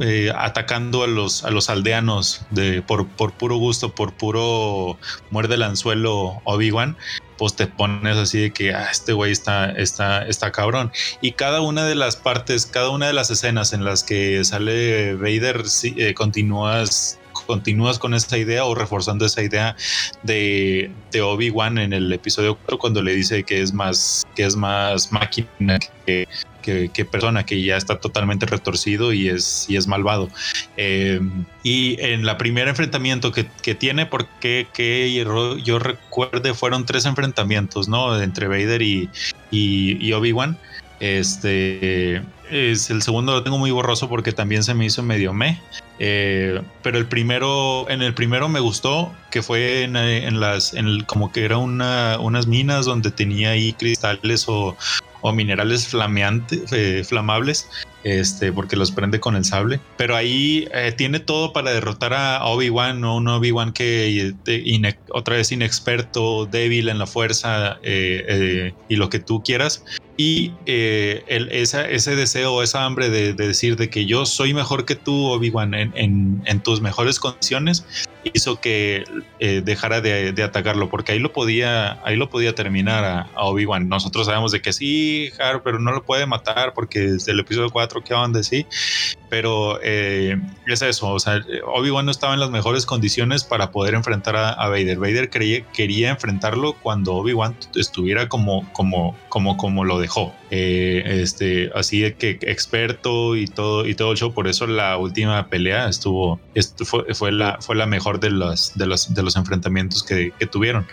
eh, atacando a los, a los aldeanos de, por, por puro gusto, por puro muerde el anzuelo Obi-Wan, pues te pones así de que ah, este güey está, está, está cabrón. Y cada una de las partes, cada una de las escenas en las que sale Vader, eh, continúas continúas con esa idea o reforzando esa idea de, de Obi-Wan en el episodio 4 cuando le dice que es más, que es más máquina que, que, persona, que ya está totalmente retorcido y es, y es malvado. Eh, y en la primera enfrentamiento que, que tiene, porque que yo recuerde, fueron tres enfrentamientos, ¿no? Entre Vader y, y, Obi-Wan. Este es el segundo lo tengo muy borroso porque también se me hizo medio me. Eh, pero el primero, en el primero me gustó que fue en, en las, en como que era una, unas minas donde tenía ahí cristales o, o minerales flameantes, eh, flamables, este, porque los prende con el sable. Pero ahí eh, tiene todo para derrotar a Obi-Wan, ¿no? un Obi-Wan que otra vez inexperto, débil en la fuerza y lo que tú quieras. Y el, ese deseo, esa hambre de, decir de que yo soy mejor que tú, Obi-Wan, en, en, tus mejores condiciones, hizo que eh, dejara de, atacarlo, porque ahí lo podía, ahí lo podía terminar a, Obi-Wan. Nosotros sabemos de que sí, Har, pero no lo puede matar porque desde el episodio 4 que van de sí. Pero eh, es eso, o sea, Obi-Wan no estaba en las mejores condiciones para poder enfrentar a, Vader. Vader quería enfrentarlo cuando Obi-Wan estuviera como, como, como, como lo dejó. Eh, este, así que experto y todo, y todo el show. Por eso la última pelea estuvo, fue, fue, la, fue la mejor de los, de los, de los enfrentamientos que, tuvieron.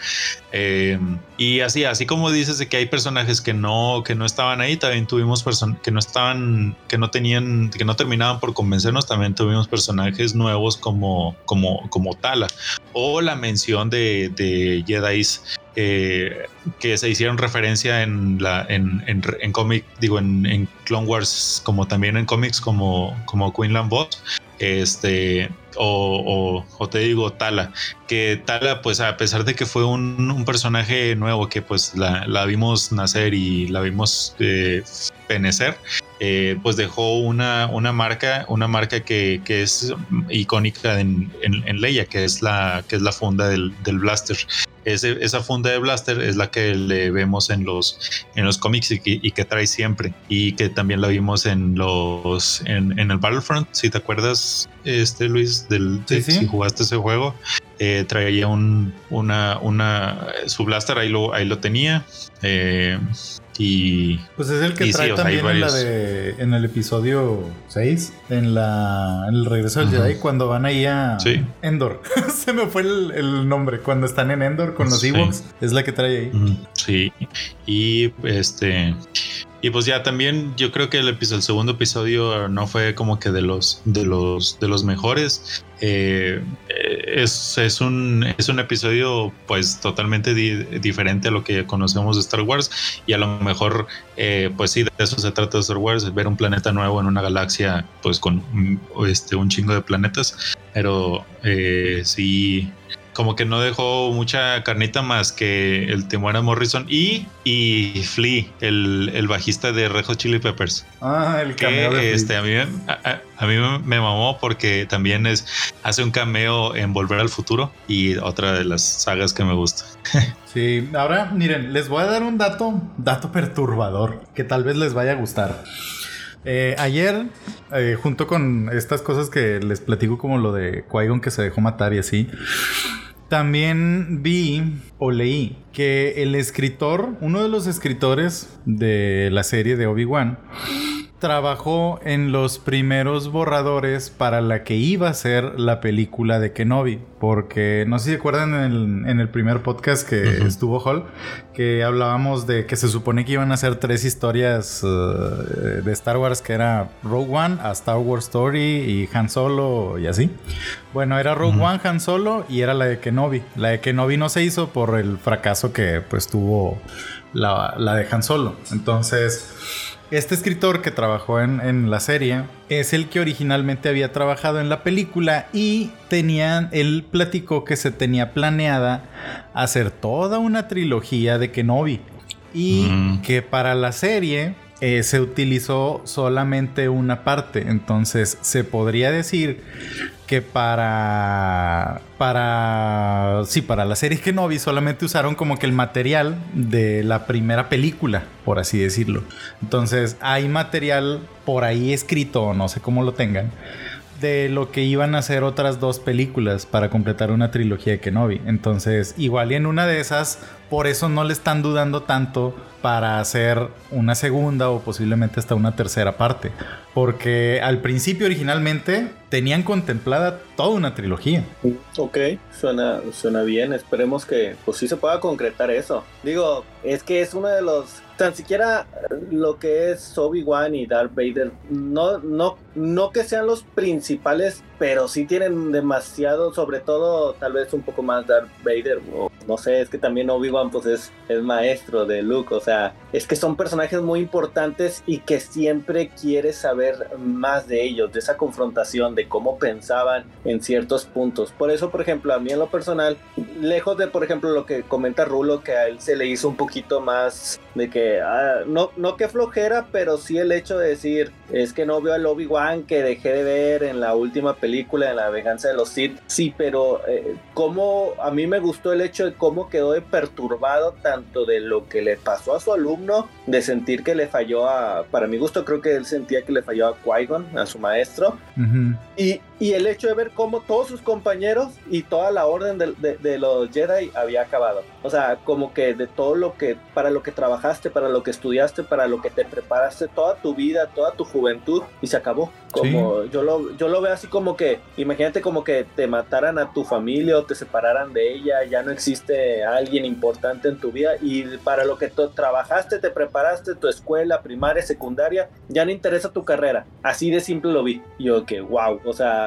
Eh, y así, así como dices de que hay personajes que no, que no estaban ahí, también tuvimos personas que no estaban, que no tenían, que no terminaban por convencernos, también tuvimos personajes nuevos como, como, como Tala o la mención de, de Jedi's eh, que se hicieron referencia en la en, en, cómic, digo, en, Clone Wars, como también en cómics como, como Queenland Boss, este, o, te digo Tala, que Tala, pues a pesar de que fue un, personaje nuevo que pues la, vimos nacer y la vimos eh, penecer, eh, pues dejó una, una marca, una marca que, es icónica en, en, Leia, que es la, que es la funda del, del blaster esa funda de blaster es la que le vemos en los, en los cómics y que, trae siempre. Y que también la vimos en los en, el Battlefront, si te acuerdas, este Luis, del, si jugaste ese juego. Eh, traía un, una, una, su blaster ahí lo, ahí lo tenía. Eh, y. Pues es el que trae también en, la de, en el episodio 6, en, la, en el regreso del Jedi, cuando van ahí a Endor. Se me fue el, nombre. Cuando están en Endor con los Ewoks, es la que trae ahí. Sí. Y este. Y pues ya también yo creo que el, episodio, el segundo episodio no fue como que de los de los de los mejores. Eh, es, es, un, es un episodio pues totalmente diferente a lo que conocemos de Star Wars y a lo mejor eh, pues sí de eso se trata Star Wars ver un planeta nuevo en una galaxia pues con este un chingo de planetas pero eh, sí como que no dejó mucha carnita más que el Temuera Morrison y, y Flea, el, bajista de Rejo Chili Peppers. Ah, el cameo de este, a mí, a, mí me mamó porque también es hace un cameo en Volver al Futuro y otra de las sagas que me gusta. sí, ahora miren, les voy a dar un dato, dato perturbador que tal vez les vaya a gustar. Eh, ayer, eh, junto con estas cosas que les platico como lo de qui que se dejó matar y así, también vi o leí que el escritor, uno de los escritores de la serie de Obi-Wan, trabajó en los primeros borradores para la que iba a ser la película de Kenobi. Porque no sé si se acuerdan en el, primer podcast que estuvo Hall, que hablábamos de que se supone que iban a ser tres historias eh, de Star Wars, que era Rogue One, a Star Wars Story y Han Solo y así. Bueno, era Rogue One, Han Solo y era la de Kenobi. La de Kenobi no se hizo por el fracaso que pues tuvo la, la de Han Solo. Entonces este escritor que trabajó en, la serie es el que originalmente había trabajado en la película y tenían, él platicó que se tenía planeada hacer toda una trilogía de Kenobi y mm. que para la serie eh, se utilizó solamente una parte. Entonces se podría decir que para. Para. Sí, para la serie Kenobi solamente usaron como que el material de la primera película, por así decirlo. Entonces hay material por ahí escrito, no sé cómo lo tengan de lo que iban a hacer otras dos películas para completar una trilogía de Kenobi. Entonces, igual en una de esas, por eso no le están dudando tanto para hacer una segunda o posiblemente hasta una tercera parte. Porque al principio originalmente tenían contemplada toda una trilogía. Ok, suena, suena bien. Esperemos que pues sí se pueda concretar eso. Digo, es que es uno de los tan siquiera lo que es Obi-Wan y Darth Vader, no, no, no que sean los principales, pero sí tienen demasiado, sobre todo tal vez un poco más Darth Vader, o no sé, es que también Obi-Wan pues es, es maestro de Luke, o sea, es que son personajes muy importantes y que siempre quieres saber más de ellos, de esa confrontación, de cómo pensaban en ciertos puntos. Por eso, por ejemplo, a mí en lo personal, lejos de, por ejemplo, lo que comenta Rulo, que a él se le hizo un poquito más de que, ah, no, no que flojera, pero sí el hecho de decir, es que no veo al Obi-Wan que dejé de ver en la última película, en La venganza de los Sith. Sí, pero eh, como a mí me gustó el hecho de cómo quedó de perturbado tanto de lo que le pasó a su alumno, de sentir que le falló a, para mi gusto creo que él sentía que le falló a Qui-Gon, a su maestro, y, y, el hecho de ver cómo todos sus compañeros y toda la orden de, de, de los Jedi había acabado. O sea, como que de todo lo que, para lo que trabajaste, para lo que estudiaste, para lo que te preparaste toda tu vida, toda tu juventud y se acabó. Como yo lo yo lo veo así como que imagínate como que te mataran a tu familia o te separaran de ella, ya no existe alguien importante en tu vida y para lo que tú trabajaste, te preparaste, tu escuela, primaria, secundaria, ya no interesa tu carrera. Así de simple lo vi. Yo que wow, o sea,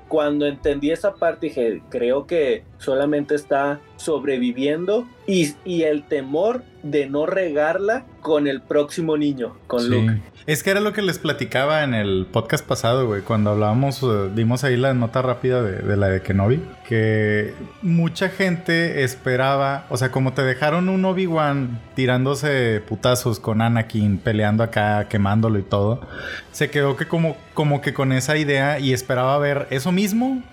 cuando entendí esa parte dije, creo que solamente está sobreviviendo y, y el temor de no regarla con el próximo niño, con Luke. Es que era lo que les platicaba en el podcast pasado, güey, cuando hablábamos, dimos ahí la nota rápida de, de, la de Kenobi, que mucha gente esperaba, o sea, como te dejaron un Obi-Wan tirándose putazos con Anakin, peleando acá, quemándolo y todo, se quedó que como, como que con esa idea y esperaba ver eso mismo,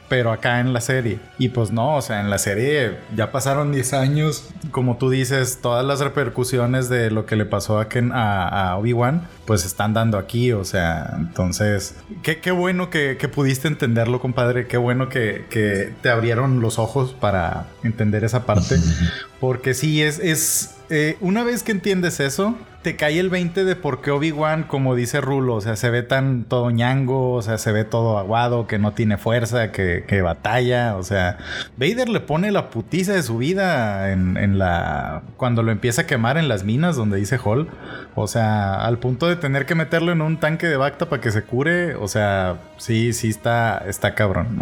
pero acá en la serie. Y pues no, o sea, en la serie ya pasaron 10 años, como tú dices, todas las repercusiones de lo que le pasó a, Ken, a, a Obi-Wan, pues están dando aquí, o sea, entonces, qué, qué bueno que, que, pudiste entenderlo, compadre, qué bueno que, que, te abrieron los ojos para entender esa parte, porque sí, es, es eh, una vez que entiendes eso, te cae el 20 de por qué Obi-Wan, como dice Rulo, o sea, se ve tan todo ñango, o sea, se ve todo aguado, que no tiene fuerza, que, que batalla, o sea, Vader le pone la putiza de su vida en, en, la... cuando lo empieza a quemar en las minas, donde dice Hall, o sea, al punto de tener que meterlo en un tanque de Bacta para que se cure, o sea, sí, sí está, está cabrón.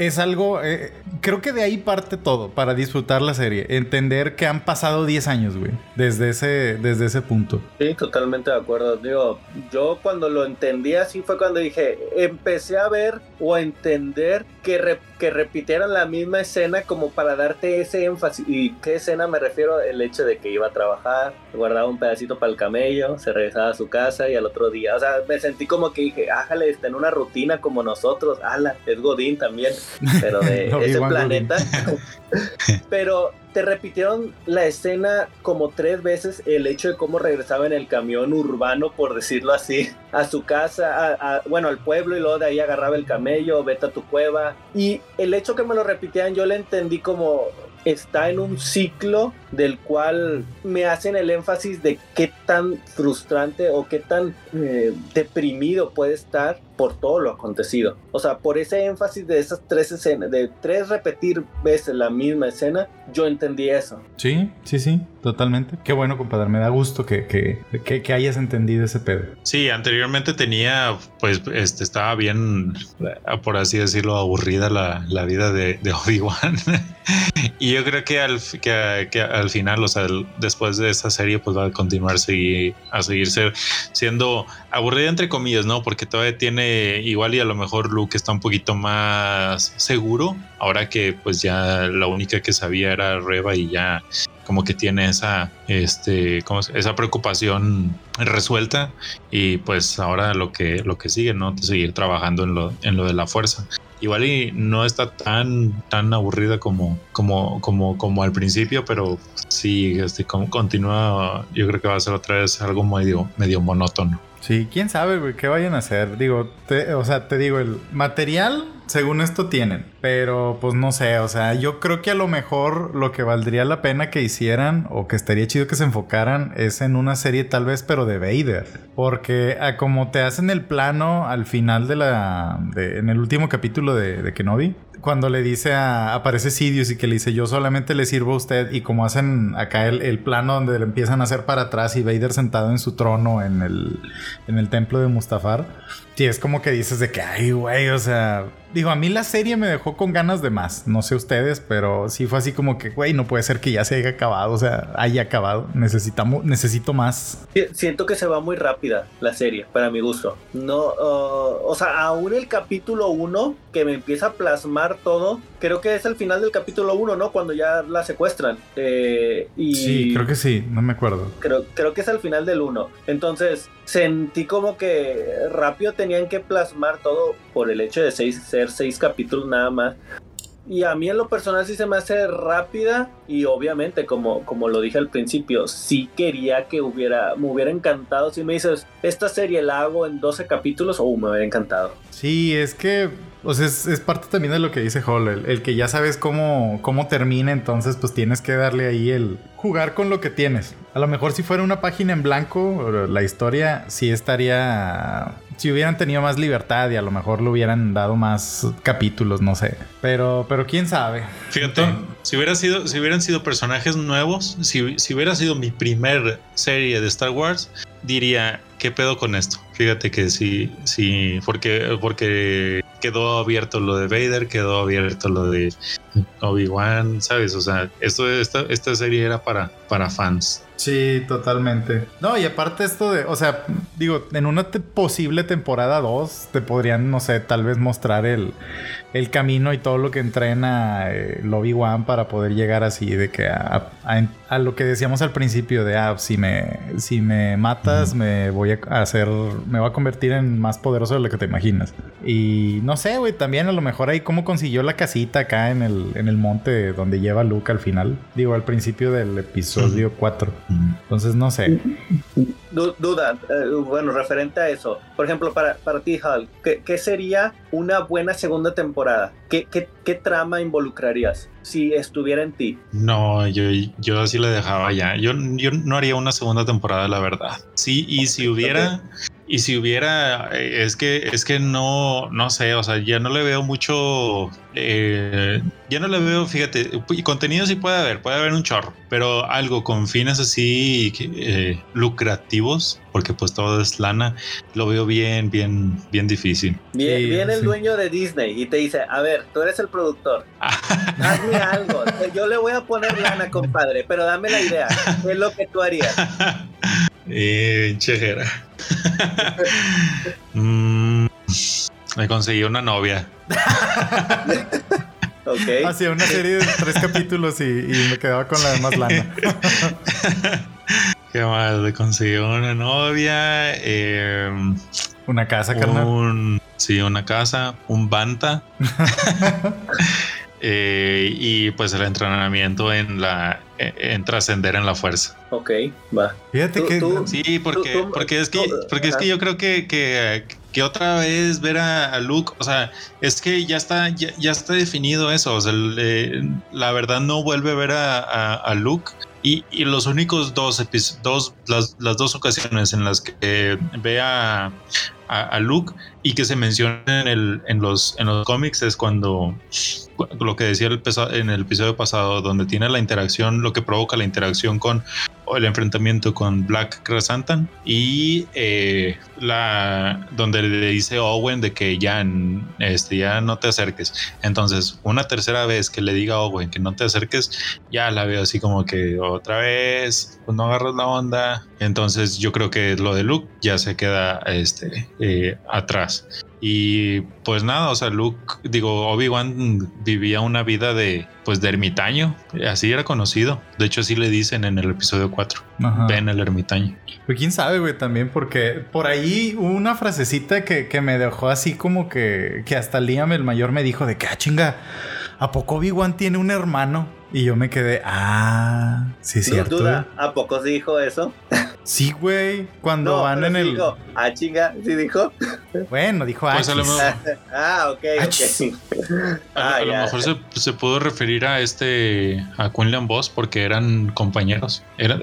Es algo, eh, creo que de ahí parte todo para disfrutar la serie. Entender que han pasado 10 años, güey, desde ese, desde ese punto. Sí, totalmente de acuerdo. Digo, yo cuando lo entendí así fue cuando dije, empecé a ver o a entender que, que repitieran la misma escena como para darte ese énfasis. ¿Y qué escena me refiero? El hecho de que iba a trabajar, guardaba un pedacito para el camello, se regresaba a su casa y al otro día, o sea, me sentí como que dije, ájale, está en una rutina como nosotros, ala, es Godín también pero de ese planeta. pero te repitieron la escena como tres veces el hecho de cómo regresaba en el camión urbano, por decirlo así, a su casa, a, bueno, al pueblo y luego de ahí agarraba el camello, vete a tu cueva. Y el hecho que me lo repitían yo le entendí como está en un ciclo del cual me hacen el énfasis de qué tan frustrante o qué tan eh, deprimido puede estar por todo lo acontecido. O sea, por ese énfasis de esas tres escenas, de tres repetir veces la misma escena, yo entendí eso. Sí, sí, sí, totalmente. Qué bueno, compadre, me da gusto que, que, que, que hayas entendido ese pedo. Sí, anteriormente tenía, pues, este, estaba bien, por así decirlo, aburrida la, la vida de, de Obi-Wan. y yo creo que al, que, que al final, o sea, después de esa serie, pues va a continuar seguir, a seguir ser, siendo aburrida entre comillas, ¿no? Porque todavía tiene igual y a lo mejor Luke está un poquito más seguro, ahora que pues ya la única que sabía era Reba y ya como que tiene esa, este, ¿cómo esa preocupación resuelta y pues ahora lo que, lo que sigue, ¿no? Seguir trabajando en lo, en lo de la fuerza igual y no está tan tan aburrida como como como como al principio pero sí este como continúa yo creo que va a ser otra vez algo medio medio monótono Sí, quién sabe, güey, qué vayan a hacer. Digo, te, o sea, te digo, el material, según esto tienen, pero pues no sé, o sea, yo creo que a lo mejor lo que valdría la pena que hicieran o que estaría chido que se enfocaran es en una serie tal vez, pero de Vader. Porque a como te hacen el plano al final de la... De, en el último capítulo de, de Kenobi, cuando le dice a, aparece Sidious y que le dice yo solamente le sirvo a usted y como hacen acá el, el, plano donde le empiezan a hacer para atrás y Vader sentado en su trono en el, en el templo de Mustafar. Sí, es como que dices de que, ay, güey, o sea, digo, a mí la serie me dejó con ganas de más, no sé ustedes, pero sí fue así como que, güey, no puede ser que ya se haya acabado, o sea, haya acabado, necesitamos, necesito más. Siento que se va muy rápida la serie, para mi gusto. No, uh, o sea, aún el capítulo 1 que me empieza a plasmar todo, creo que es el final del capítulo 1, ¿no? Cuando ya la secuestran. Eh, y sí, creo que sí, no me acuerdo. Creo, creo que es al final del 1. Entonces, sentí como que rápido tenían que plasmar todo por el hecho de seis, ser seis capítulos nada más. Y a mí en lo personal sí se me hace rápida y obviamente como, como lo dije al principio, sí quería que hubiera, me hubiera encantado. Si me dices, esta serie la hago en 12 capítulos, oh, me hubiera encantado. Sí, es que o sea, es, es, parte también de lo que dice Hall, el, el, que ya sabes cómo, cómo termina, entonces pues tienes que darle ahí el jugar con lo que tienes. A lo mejor si fuera una página en blanco, la historia sí estaría... Si hubieran tenido más libertad y a lo mejor le hubieran dado más capítulos, no sé. Pero, pero quién sabe. Fíjate, Entonces, si, hubiera sido, si hubieran sido personajes nuevos, si, si hubiera sido mi primer serie de Star Wars, diría, ¿qué pedo con esto? Fíjate que sí, sí, porque, porque quedó abierto lo de Vader, quedó abierto lo de Obi-Wan, ¿sabes? O sea, esto, esta, esta serie era para, para fans. Sí, totalmente. No, y aparte esto de, o sea, digo, en una posible temporada 2 te podrían, no sé, tal vez mostrar el, el camino y todo lo que entrena eh, el Obi-Wan para poder llegar así de que a, a, lo que decíamos al principio de, ah, si me, si me matas, me voy a hacer, me va a convertir en más poderoso de lo que te imaginas. Y no sé, güey, también a lo mejor ahí cómo consiguió la casita acá en el, en el monte donde lleva Luke al final. Digo, al principio del episodio 4. Entonces, no sé. Duda, eh, bueno, referente a eso. Por ejemplo, para, para ti, Hal, ¿qué, sería una buena segunda temporada? ¿Qué, qué, trama involucrarías si estuviera en ti? No, yo, yo así le dejaba ya. Yo, yo no haría una segunda temporada, la verdad. Sí, y si hubiera... Y si hubiera, eh, es que, es que no, no sé, o sea, ya no le veo mucho, eh, ya no le veo, fíjate, contenido sí puede haber, puede haber un chorro, pero algo con fines así eh, lucrativos, porque pues todo es lana, lo veo bien, bien, bien difícil. Bien, viene el dueño de Disney y te dice, a ver, tú eres el productor, hazme algo, yo le voy a poner lana, compadre, pero dame la idea, ¿qué es lo que tú harías? Eh, chejera. Mm, me conseguí una novia. ok. Hacía una serie de tres capítulos y, me quedaba con la demás lana. ¿Qué más? Le conseguí una novia. Em, una casa, carnal. sí, una casa. Un banta. Eh, y pues el entrenamiento en la en trascender en la fuerza. Ok, va. Fíjate que sí, porque, porque es que porque es que yo creo que, que, otra vez ver a, Luke, o sea, es que ya está ya, está definido eso, o sea, la verdad no vuelve a ver a, Luke. Y, los únicos dos, dos las, las, dos ocasiones en las que ve a, a, Luke y que se menciona en, el, en, los, en los cómics es cuando lo que decía el, en el episodio pasado, donde tiene la interacción, lo que provoca la interacción con el enfrentamiento con Black Krasantan y eh, la donde le dice Owen de que ya, este, ya no te acerques. Entonces, una tercera vez que le diga a Owen que no te acerques, ya la veo así como que otra vez, pues no agarras la onda. Entonces, yo creo que lo de Luke ya se queda este, eh, atrás. Y pues nada, o sea, Luke, digo, Obi-Wan vivía una vida de, pues, de ermitaño, así era conocido. De hecho, así le dicen en el episodio 4. Ven el ermitaño. Pues quién sabe, güey, también, porque por ahí hubo una frasecita que, que me dejó así como que, que hasta Liam el mayor me dijo de que, ah, chinga, ¿a poco Obi-Wan tiene un hermano? Y yo me quedé, ah, sí, es cierto. Duda, ¿a poco se dijo eso? Sí, güey. Cuando van en el. Dijo, ah, chinga, ¿sí dijo? Bueno, dijo pues a lo mejor... ah, ok, ok. a, ah, lo mejor se, se, pudo referir a este. a Quinlan Boss porque eran compañeros. Era,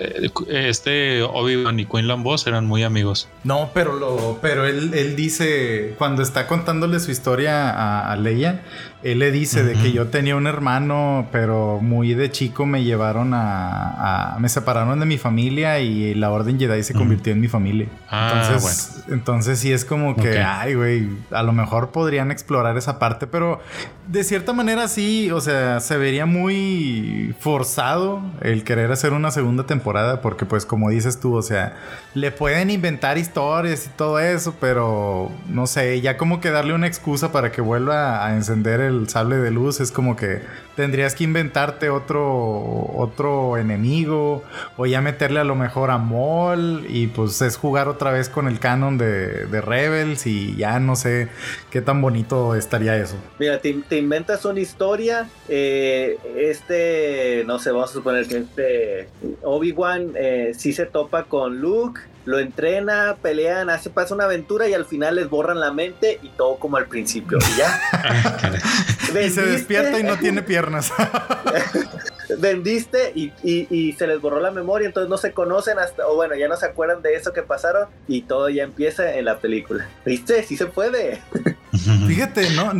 este Obi-Wan y Quinlan Boss eran muy amigos. No, pero lo. Pero él, él dice. Cuando está contándole su historia a, a Leia, él le dice de que yo tenía un hermano, pero muy de chico me llevaron a, me separaron de mi familia y la Orden Jedi se convirtió en mi familia. Ah, entonces, entonces sí es como que, ay, güey, a lo mejor podrían explorar esa parte, pero de cierta manera sí, o sea, se vería muy forzado el querer hacer una segunda temporada, porque pues como dices tú, o sea, le pueden inventar historias y todo eso, pero no sé, ya como que darle una excusa para que vuelva a encender el sable de luz es como que tendrías que inventarte otro otro enemigo o ya meterle a lo mejor a Maul y pues es jugar otra vez con el canon de, Rebels y ya no sé qué tan bonito estaría eso. Mira, te, inventas una historia, eh, este, no sé, vamos a suponer que este Obi-Wan eh, sí se topa con Luke lo entrena, pelean, hace pasa una aventura y al final les borran la mente y todo como al principio. Y ya. y se despierta y no tiene piernas. Vendiste y, se les borró la memoria, entonces no se conocen hasta, o bueno, ya no se acuerdan de eso que pasaron y todo ya empieza en la película. ¿Viste? Sí se puede. Fíjate, no,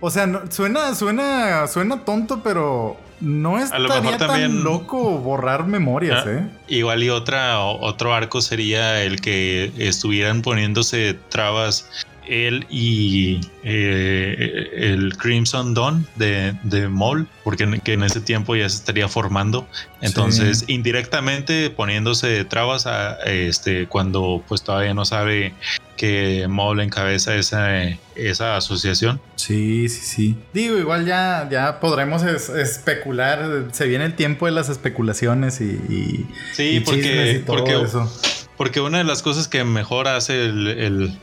o sea, suena, suena, suena tonto, pero no es tan también, loco borrar memorias, ah, ¿eh? Igual y otra, otro arco sería el que estuvieran poniéndose trabas él y eh, el Crimson Dawn de, de Maul, porque en, que en ese tiempo ya se estaría formando. Entonces, indirectamente poniéndose trabas a este cuando pues todavía no sabe que Maul encabeza esa, esa asociación. Sí, sí, sí. Digo, igual ya, ya podremos especular. Se viene el tiempo de las especulaciones y, sí, porque, porque eso. Porque una de las cosas que mejor hace el,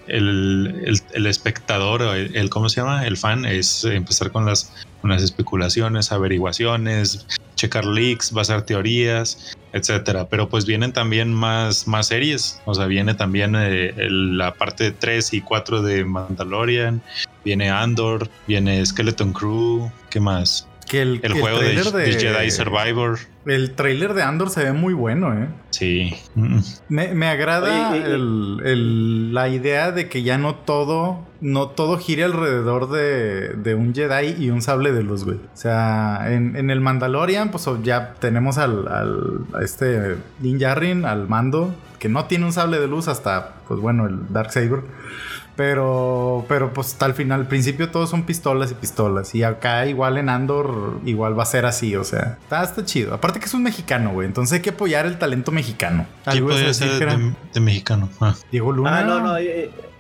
espectador, el, el, ¿cómo se llama? El fan, es empezar con las, unas especulaciones, averiguaciones, checar leaks, basar teorías, etcétera. Pero pues vienen también más, más series. O sea, viene también eh, la parte 3 y 4 de Mandalorian, viene Andor, viene Skeleton Crew, ¿qué más? Que el, juego de, Jedi Survivor. El trailer de Andor se ve muy bueno, ¿eh? Sí. Me, agrada la idea de que ya no todo, no todo gire alrededor de, un Jedi y un sable de luz, güey. O sea, en, el Mandalorian, pues ya tenemos al, a este Din Djarin, al mando, que no tiene un sable de luz hasta, pues bueno, el Dark Saber. Pero, pero pues al final, al principio todos son pistolas y pistolas. Y acá igual en Andor, igual va a ser así, o sea, está, chido. Aparte que es un mexicano, güey. Entonces hay que apoyar el talento mexicano. ¿Quién puede ser de, mexicano? Ah. Diego Luna. Ah, no, no.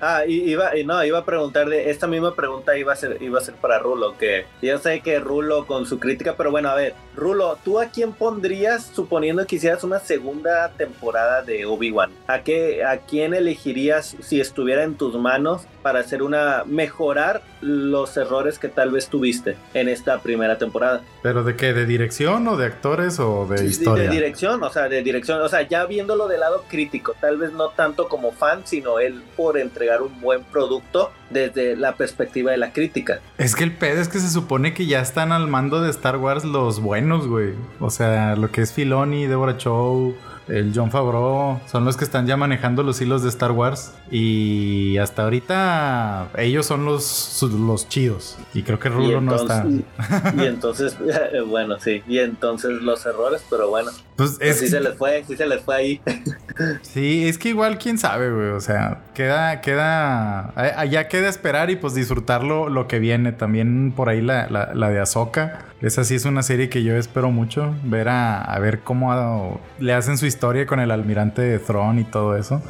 Ah, iba, no, iba a preguntar de esta misma pregunta iba a ser, iba a ser para Rulo, que yo sé que Rulo con su crítica, pero bueno, a ver, Rulo, ¿tú a quién pondrías suponiendo que hicieras una segunda temporada de Obi-Wan? ¿A qué, a quién elegirías si estuviera en tus manos para hacer una mejorar los errores que tal vez tuviste en esta primera temporada? ¿Pero de qué? ¿De dirección o de actores o de historia? De dirección, o sea, de dirección, o sea, ya viéndolo del lado crítico, tal vez no tanto como fan, sino él por entregar un buen producto desde la perspectiva de la crítica. Es que el pedo es que se supone que ya están al mando de Star Wars los buenos, güey. O sea, lo que es Filoni, Deborah Chow, el John Favreau, son los que están ya manejando los hilos de Star Wars. Y hasta ahorita ellos son los, los chidos. Y creo que Rulo no está. Y entonces, bueno, sí. Y entonces los errores, pero bueno. Pues, pues es... sí se les fue, sí se les fue ahí. sí, es que igual quién sabe, güey. O sea, queda, queda. Allá queda esperar y pues disfrutarlo lo que viene. También por ahí la, la, de Ahsoka. Esa sí es una serie que yo espero mucho. Ver a, a ver cómo le hacen su historia historia con el almirante de Throne y todo eso.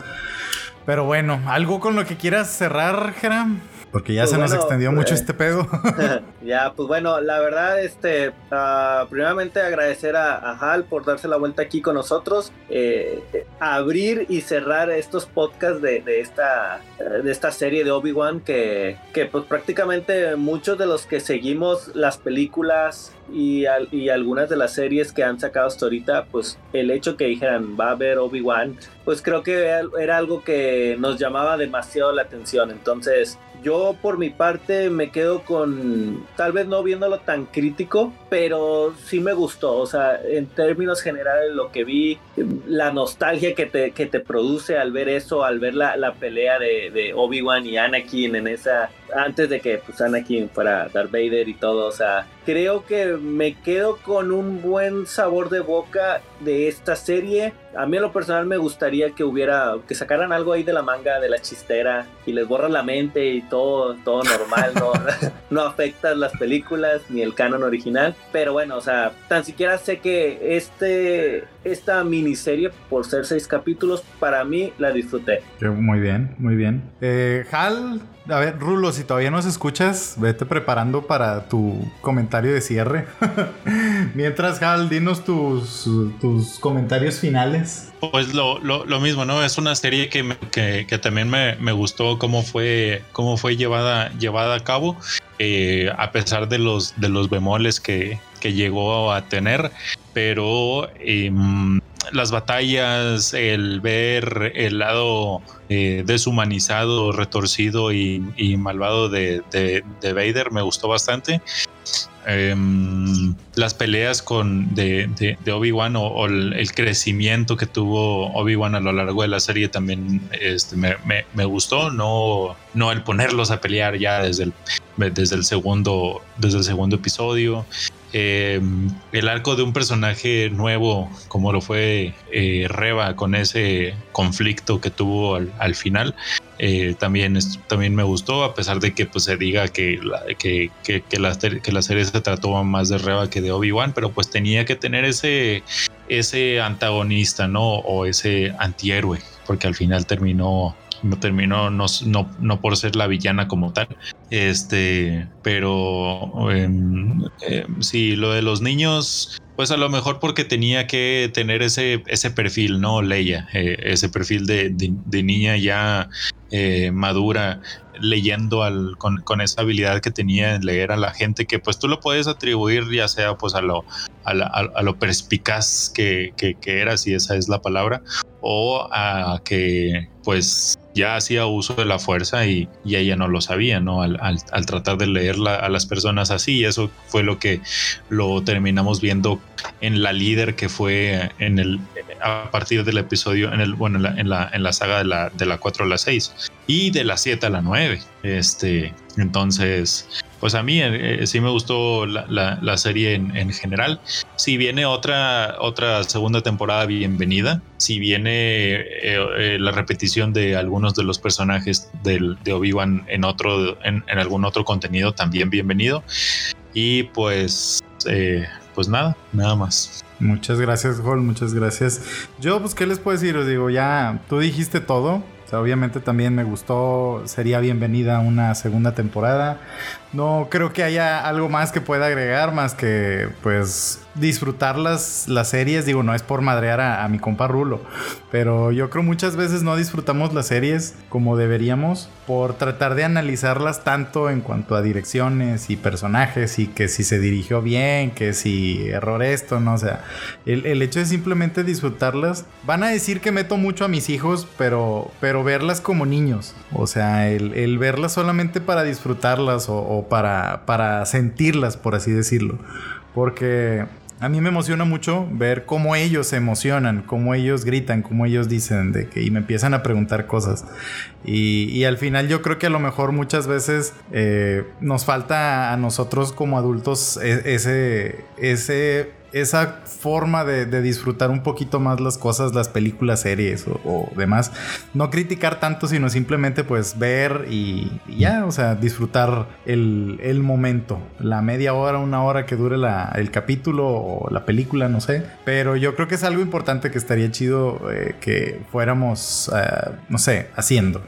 Pero bueno, ¿algo con lo que quieras cerrar, Geram? Porque ya pues se nos extendió mucho pues, este pedo. ya, pues bueno, la verdad, este, uh, primeramente agradecer a, Hal por darse la vuelta aquí con nosotros, eh, abrir y cerrar estos podcasts de, de esta, de esta serie de Obi-Wan que, que pues prácticamente muchos de los que seguimos las películas y, y, algunas de las series que han sacado hasta ahorita, pues el hecho que dijeran va a haber Obi-Wan, pues creo que era algo que nos llamaba demasiado la atención. Entonces, yo por mi parte me quedo con, tal vez no viéndolo tan crítico, pero sí me gustó. O sea, en términos generales lo que vi, la nostalgia que te, que te produce al ver eso, al ver la, la pelea de, Obi-Wan y Anakin en esa, antes de que pues, Anakin fuera Darth Vader y todo. O sea, creo que me quedo con un buen sabor de boca de esta serie. A mí a lo personal me gustaría que hubiera, que sacaran algo ahí de la manga, de la chistera, y les borra la mente y todo, todo normal, no, no afecta las películas ni el canon original. Pero bueno, o sea, tan siquiera sé que este, esta miniserie, por ser seis capítulos, para mí la disfruté. Muy bien, muy bien. Eh, Hal, a ver, Rulo, si todavía nos escuchas, vete preparando para tu comentario de cierre. Mientras, Hal, dinos tus, tus comentarios finales. Pues lo, lo, mismo, ¿no? Es una serie que, que, también me, me, gustó cómo fue, cómo fue llevada, llevada a cabo, eh, a pesar de los, de los bemoles que, que llegó a tener, pero em, las batallas, el ver el lado eh, deshumanizado, retorcido y, malvado de, de, Vader me gustó bastante. Em, las peleas con de, Obi-Wan o, el, crecimiento que tuvo Obi-Wan a lo largo de la serie también este, me, gustó, no, no el ponerlos a pelear ya desde el, desde el segundo, desde el segundo episodio. Eh, el arco de un personaje nuevo, como lo fue eh, Reba, con ese conflicto que tuvo al, final, eh, también, también me gustó, a pesar de que pues, se diga que la, que, que, la, que la serie se trató más de Reba que de Obi-Wan, pero pues tenía que tener ese, ese antagonista, ¿no? O ese antihéroe, porque al final terminó no terminó no, no, por ser la villana como tal. Este, pero em, sí, lo de los niños, pues a lo mejor porque tenía que tener ese, ese perfil, ¿no? Leia, eh, ese perfil de, de, niña ya eh, madura, leyendo al, con, esa habilidad que tenía en leer a la gente, que pues tú lo puedes atribuir ya sea pues a lo, a, lo perspicaz que, que, que era, si esa es la palabra, o a que pues ya hacía uso de la fuerza y, ella no lo sabía, ¿no? Al, tratar de leerla a las personas así, eso fue lo que lo terminamos viendo en la líder que fue en el a partir del episodio, en el, bueno, en la, en la, saga de la, de la 4 a la 6 y de la 7 a la 9. Este, entonces, pues a mí eh, sí me gustó la, serie en, general. Si viene otra, otra segunda temporada, bienvenida. Si viene eh, eh, la repetición de algunos de los personajes de Obi-Wan en, otro, en, algún otro contenido, también bienvenido. Y pues, pues nada, nada más. Muchas gracias, Hall, muchas gracias. Yo, pues, ¿qué les puedo decir? Os digo, ya tú dijiste todo obviamente también me gustó, sería bienvenida una segunda temporada. No creo que haya algo más que pueda agregar, más que pues disfrutar las, las series. Digo, no es por madrear a, mi compa Rulo, pero yo creo muchas veces no disfrutamos las series como deberíamos por tratar de analizarlas tanto en cuanto a direcciones y personajes y que si se dirigió bien, que si error esto, no, o sea, el, el hecho de simplemente disfrutarlas. Van a decir que meto mucho a mis hijos, pero, pero verlas como niños, o sea, el, verlas solamente para disfrutarlas o, para, para sentirlas, por así decirlo. Porque a mí me emociona mucho ver cómo ellos se emocionan, cómo ellos gritan, cómo ellos dicen de que y me empiezan a preguntar cosas. Y, al final yo creo que a lo mejor muchas veces eh, nos falta a nosotros como adultos e, ese, ese esa forma de, disfrutar un poquito más las cosas, las películas, series o, demás. No criticar tanto, sino simplemente pues ver y, ya, o sea, disfrutar el, momento. La media hora, una hora que dure el capítulo o la película, no sé. Pero yo creo que es algo importante que estaría chido eh, que fuéramos, eh, no sé, haciendo.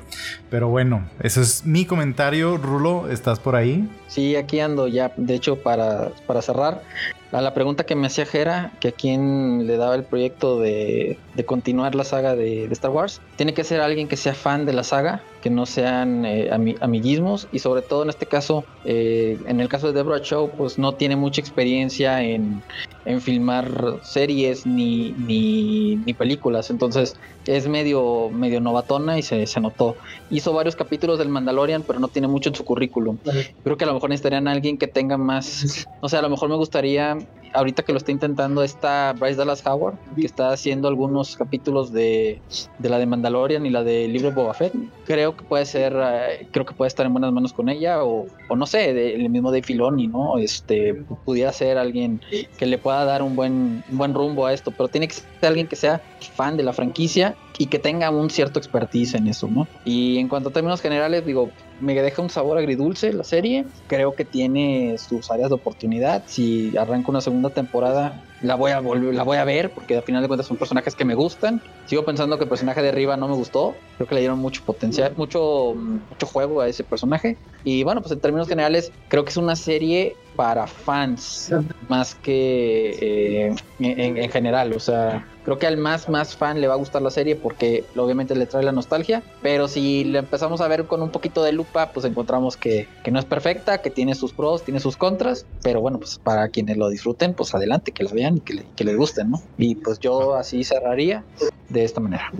Pero bueno, ese es mi comentario. Rulo, ¿estás por ahí? Sí, aquí ando ya. De hecho, para, para cerrar, a la pregunta que me hacía Jera, que a quién le daba el proyecto de, continuar la saga de, Star Wars, tiene que ser alguien que sea fan de la saga, que no sean eh, amiguismos y sobre todo en este caso, eh, en el caso de Deborah Chow, pues no tiene mucha experiencia en, en filmar series ni, ni, ni, películas, entonces es medio, medio novatona y se, se, notó. Hizo varios capítulos del Mandalorian, pero no tiene mucho en su currículum. Creo que a lo mejor necesitarían a alguien que tenga más, no sé, a lo mejor me gustaría ahorita que lo está intentando está Bryce Dallas Howard, que está haciendo algunos capítulos de, de la de Mandalorian y la de Libre Boba Fett. Creo que puede ser, eh, creo que puede estar en buenas manos con ella, o, o no sé, el mismo de Filoni, ¿no? Este, pudiera ser alguien que le pueda dar un buen, un buen rumbo a esto, pero tiene que ser alguien que sea fan de la franquicia y que tenga un cierto expertise en eso, ¿no? Y en cuanto a términos generales, digo, me deja un sabor agridulce la serie. Creo que tiene sus áreas de oportunidad. Si arranca una segunda temporada, la voy a volver, la voy a ver porque al final de cuentas son personajes que me gustan. Sigo pensando que el personaje de arriba no me gustó. Creo que le dieron mucho potencial, mucho, mucho juego a ese personaje. Y bueno, pues en términos generales, creo que es una serie para fans más que eh, en, general. O sea, creo que al más más fan le va a gustar la serie porque obviamente le trae la nostalgia. Pero si le empezamos a ver con un poquito de lupa, pues encontramos que, que no es perfecta, que tiene sus pros, tiene sus contras. Pero bueno, pues para quienes lo disfruten, pues adelante, que la vean y que, que les gusten, ¿no? Y pues yo así cerraría de esta manera.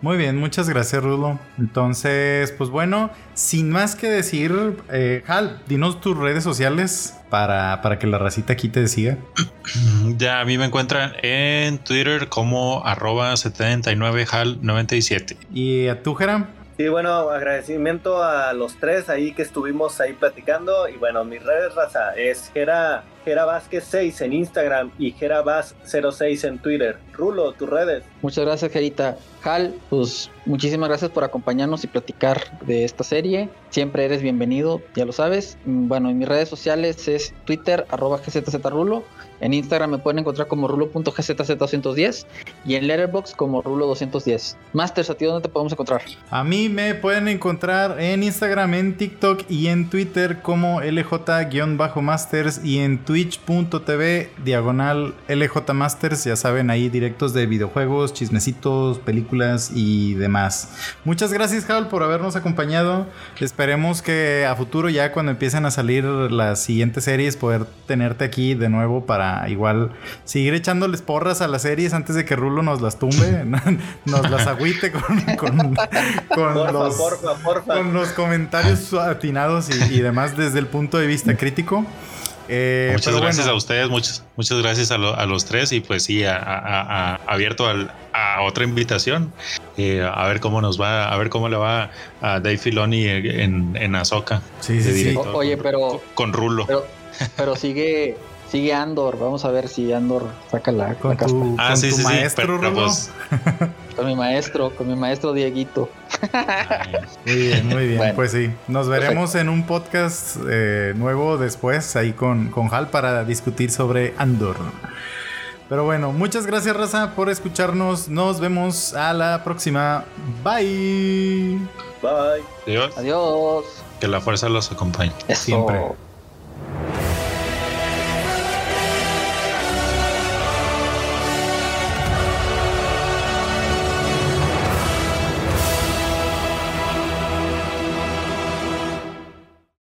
Muy bien, muchas gracias, Rulo. Entonces, pues bueno, sin más que decir, eh, Hal, dinos tus redes sociales para, para, que la racita aquí te siga. Ya, a mí me encuentran en Twitter como arroba 79hal97. ¿Y a tú, Geram? Sí, bueno, agradecimiento a los tres ahí que estuvimos ahí platicando. Y bueno, mis redes raza es Gera Gera Vázquez 6 en Instagram y Gerabaz06 en Twitter. Rulo, tus redes. Muchas gracias, Gerita. Hal, pues muchísimas gracias por acompañarnos y platicar de esta serie. Siempre eres bienvenido, ya lo sabes. Bueno, en mis redes sociales es Twitter, arroba gzzrulo. En Instagram me pueden encontrar como rulo.gzz210 y en Letterboxd como rulo210. Masters, ¿a ti dónde te podemos encontrar? A mí me pueden encontrar en Instagram, en TikTok y en Twitter como LJ-Masters y en twitch.tv diagonal LJ Masters. Ya saben, ahí directos de videojuegos, chismecitos, películas y demás. Muchas gracias, Hal, por habernos acompañado. Esperemos que a futuro, ya cuando empiecen a salir las siguientes series, poder tenerte aquí de nuevo para igual seguir echándoles porras a las series antes de que Rulo nos las tumbe, nos las agüite con, los, comentarios atinados y, demás desde el punto de vista crítico. Eh, muchas gracias a ustedes, muchas, muchas gracias a, los tres y pues sí, abierto a otra invitación, eh, a ver cómo nos va, a ver cómo le va a Dave Filoni en, en Azoka. Sí, sí, Oye, pero... Con, Rulo. pero sigue Sigue Andor, vamos a ver si Andor saca la, con tu, ah, sí, maestro, pues, Con mi maestro, con mi maestro Dieguito. muy bien, muy bien. Pues sí, nos veremos en un podcast eh, nuevo después ahí con, con Hal para discutir sobre Andor. Pero bueno, muchas gracias Raza por escucharnos. Nos vemos a la próxima. Bye. Bye. Adiós. Adiós. Que la fuerza los acompañe. Siempre.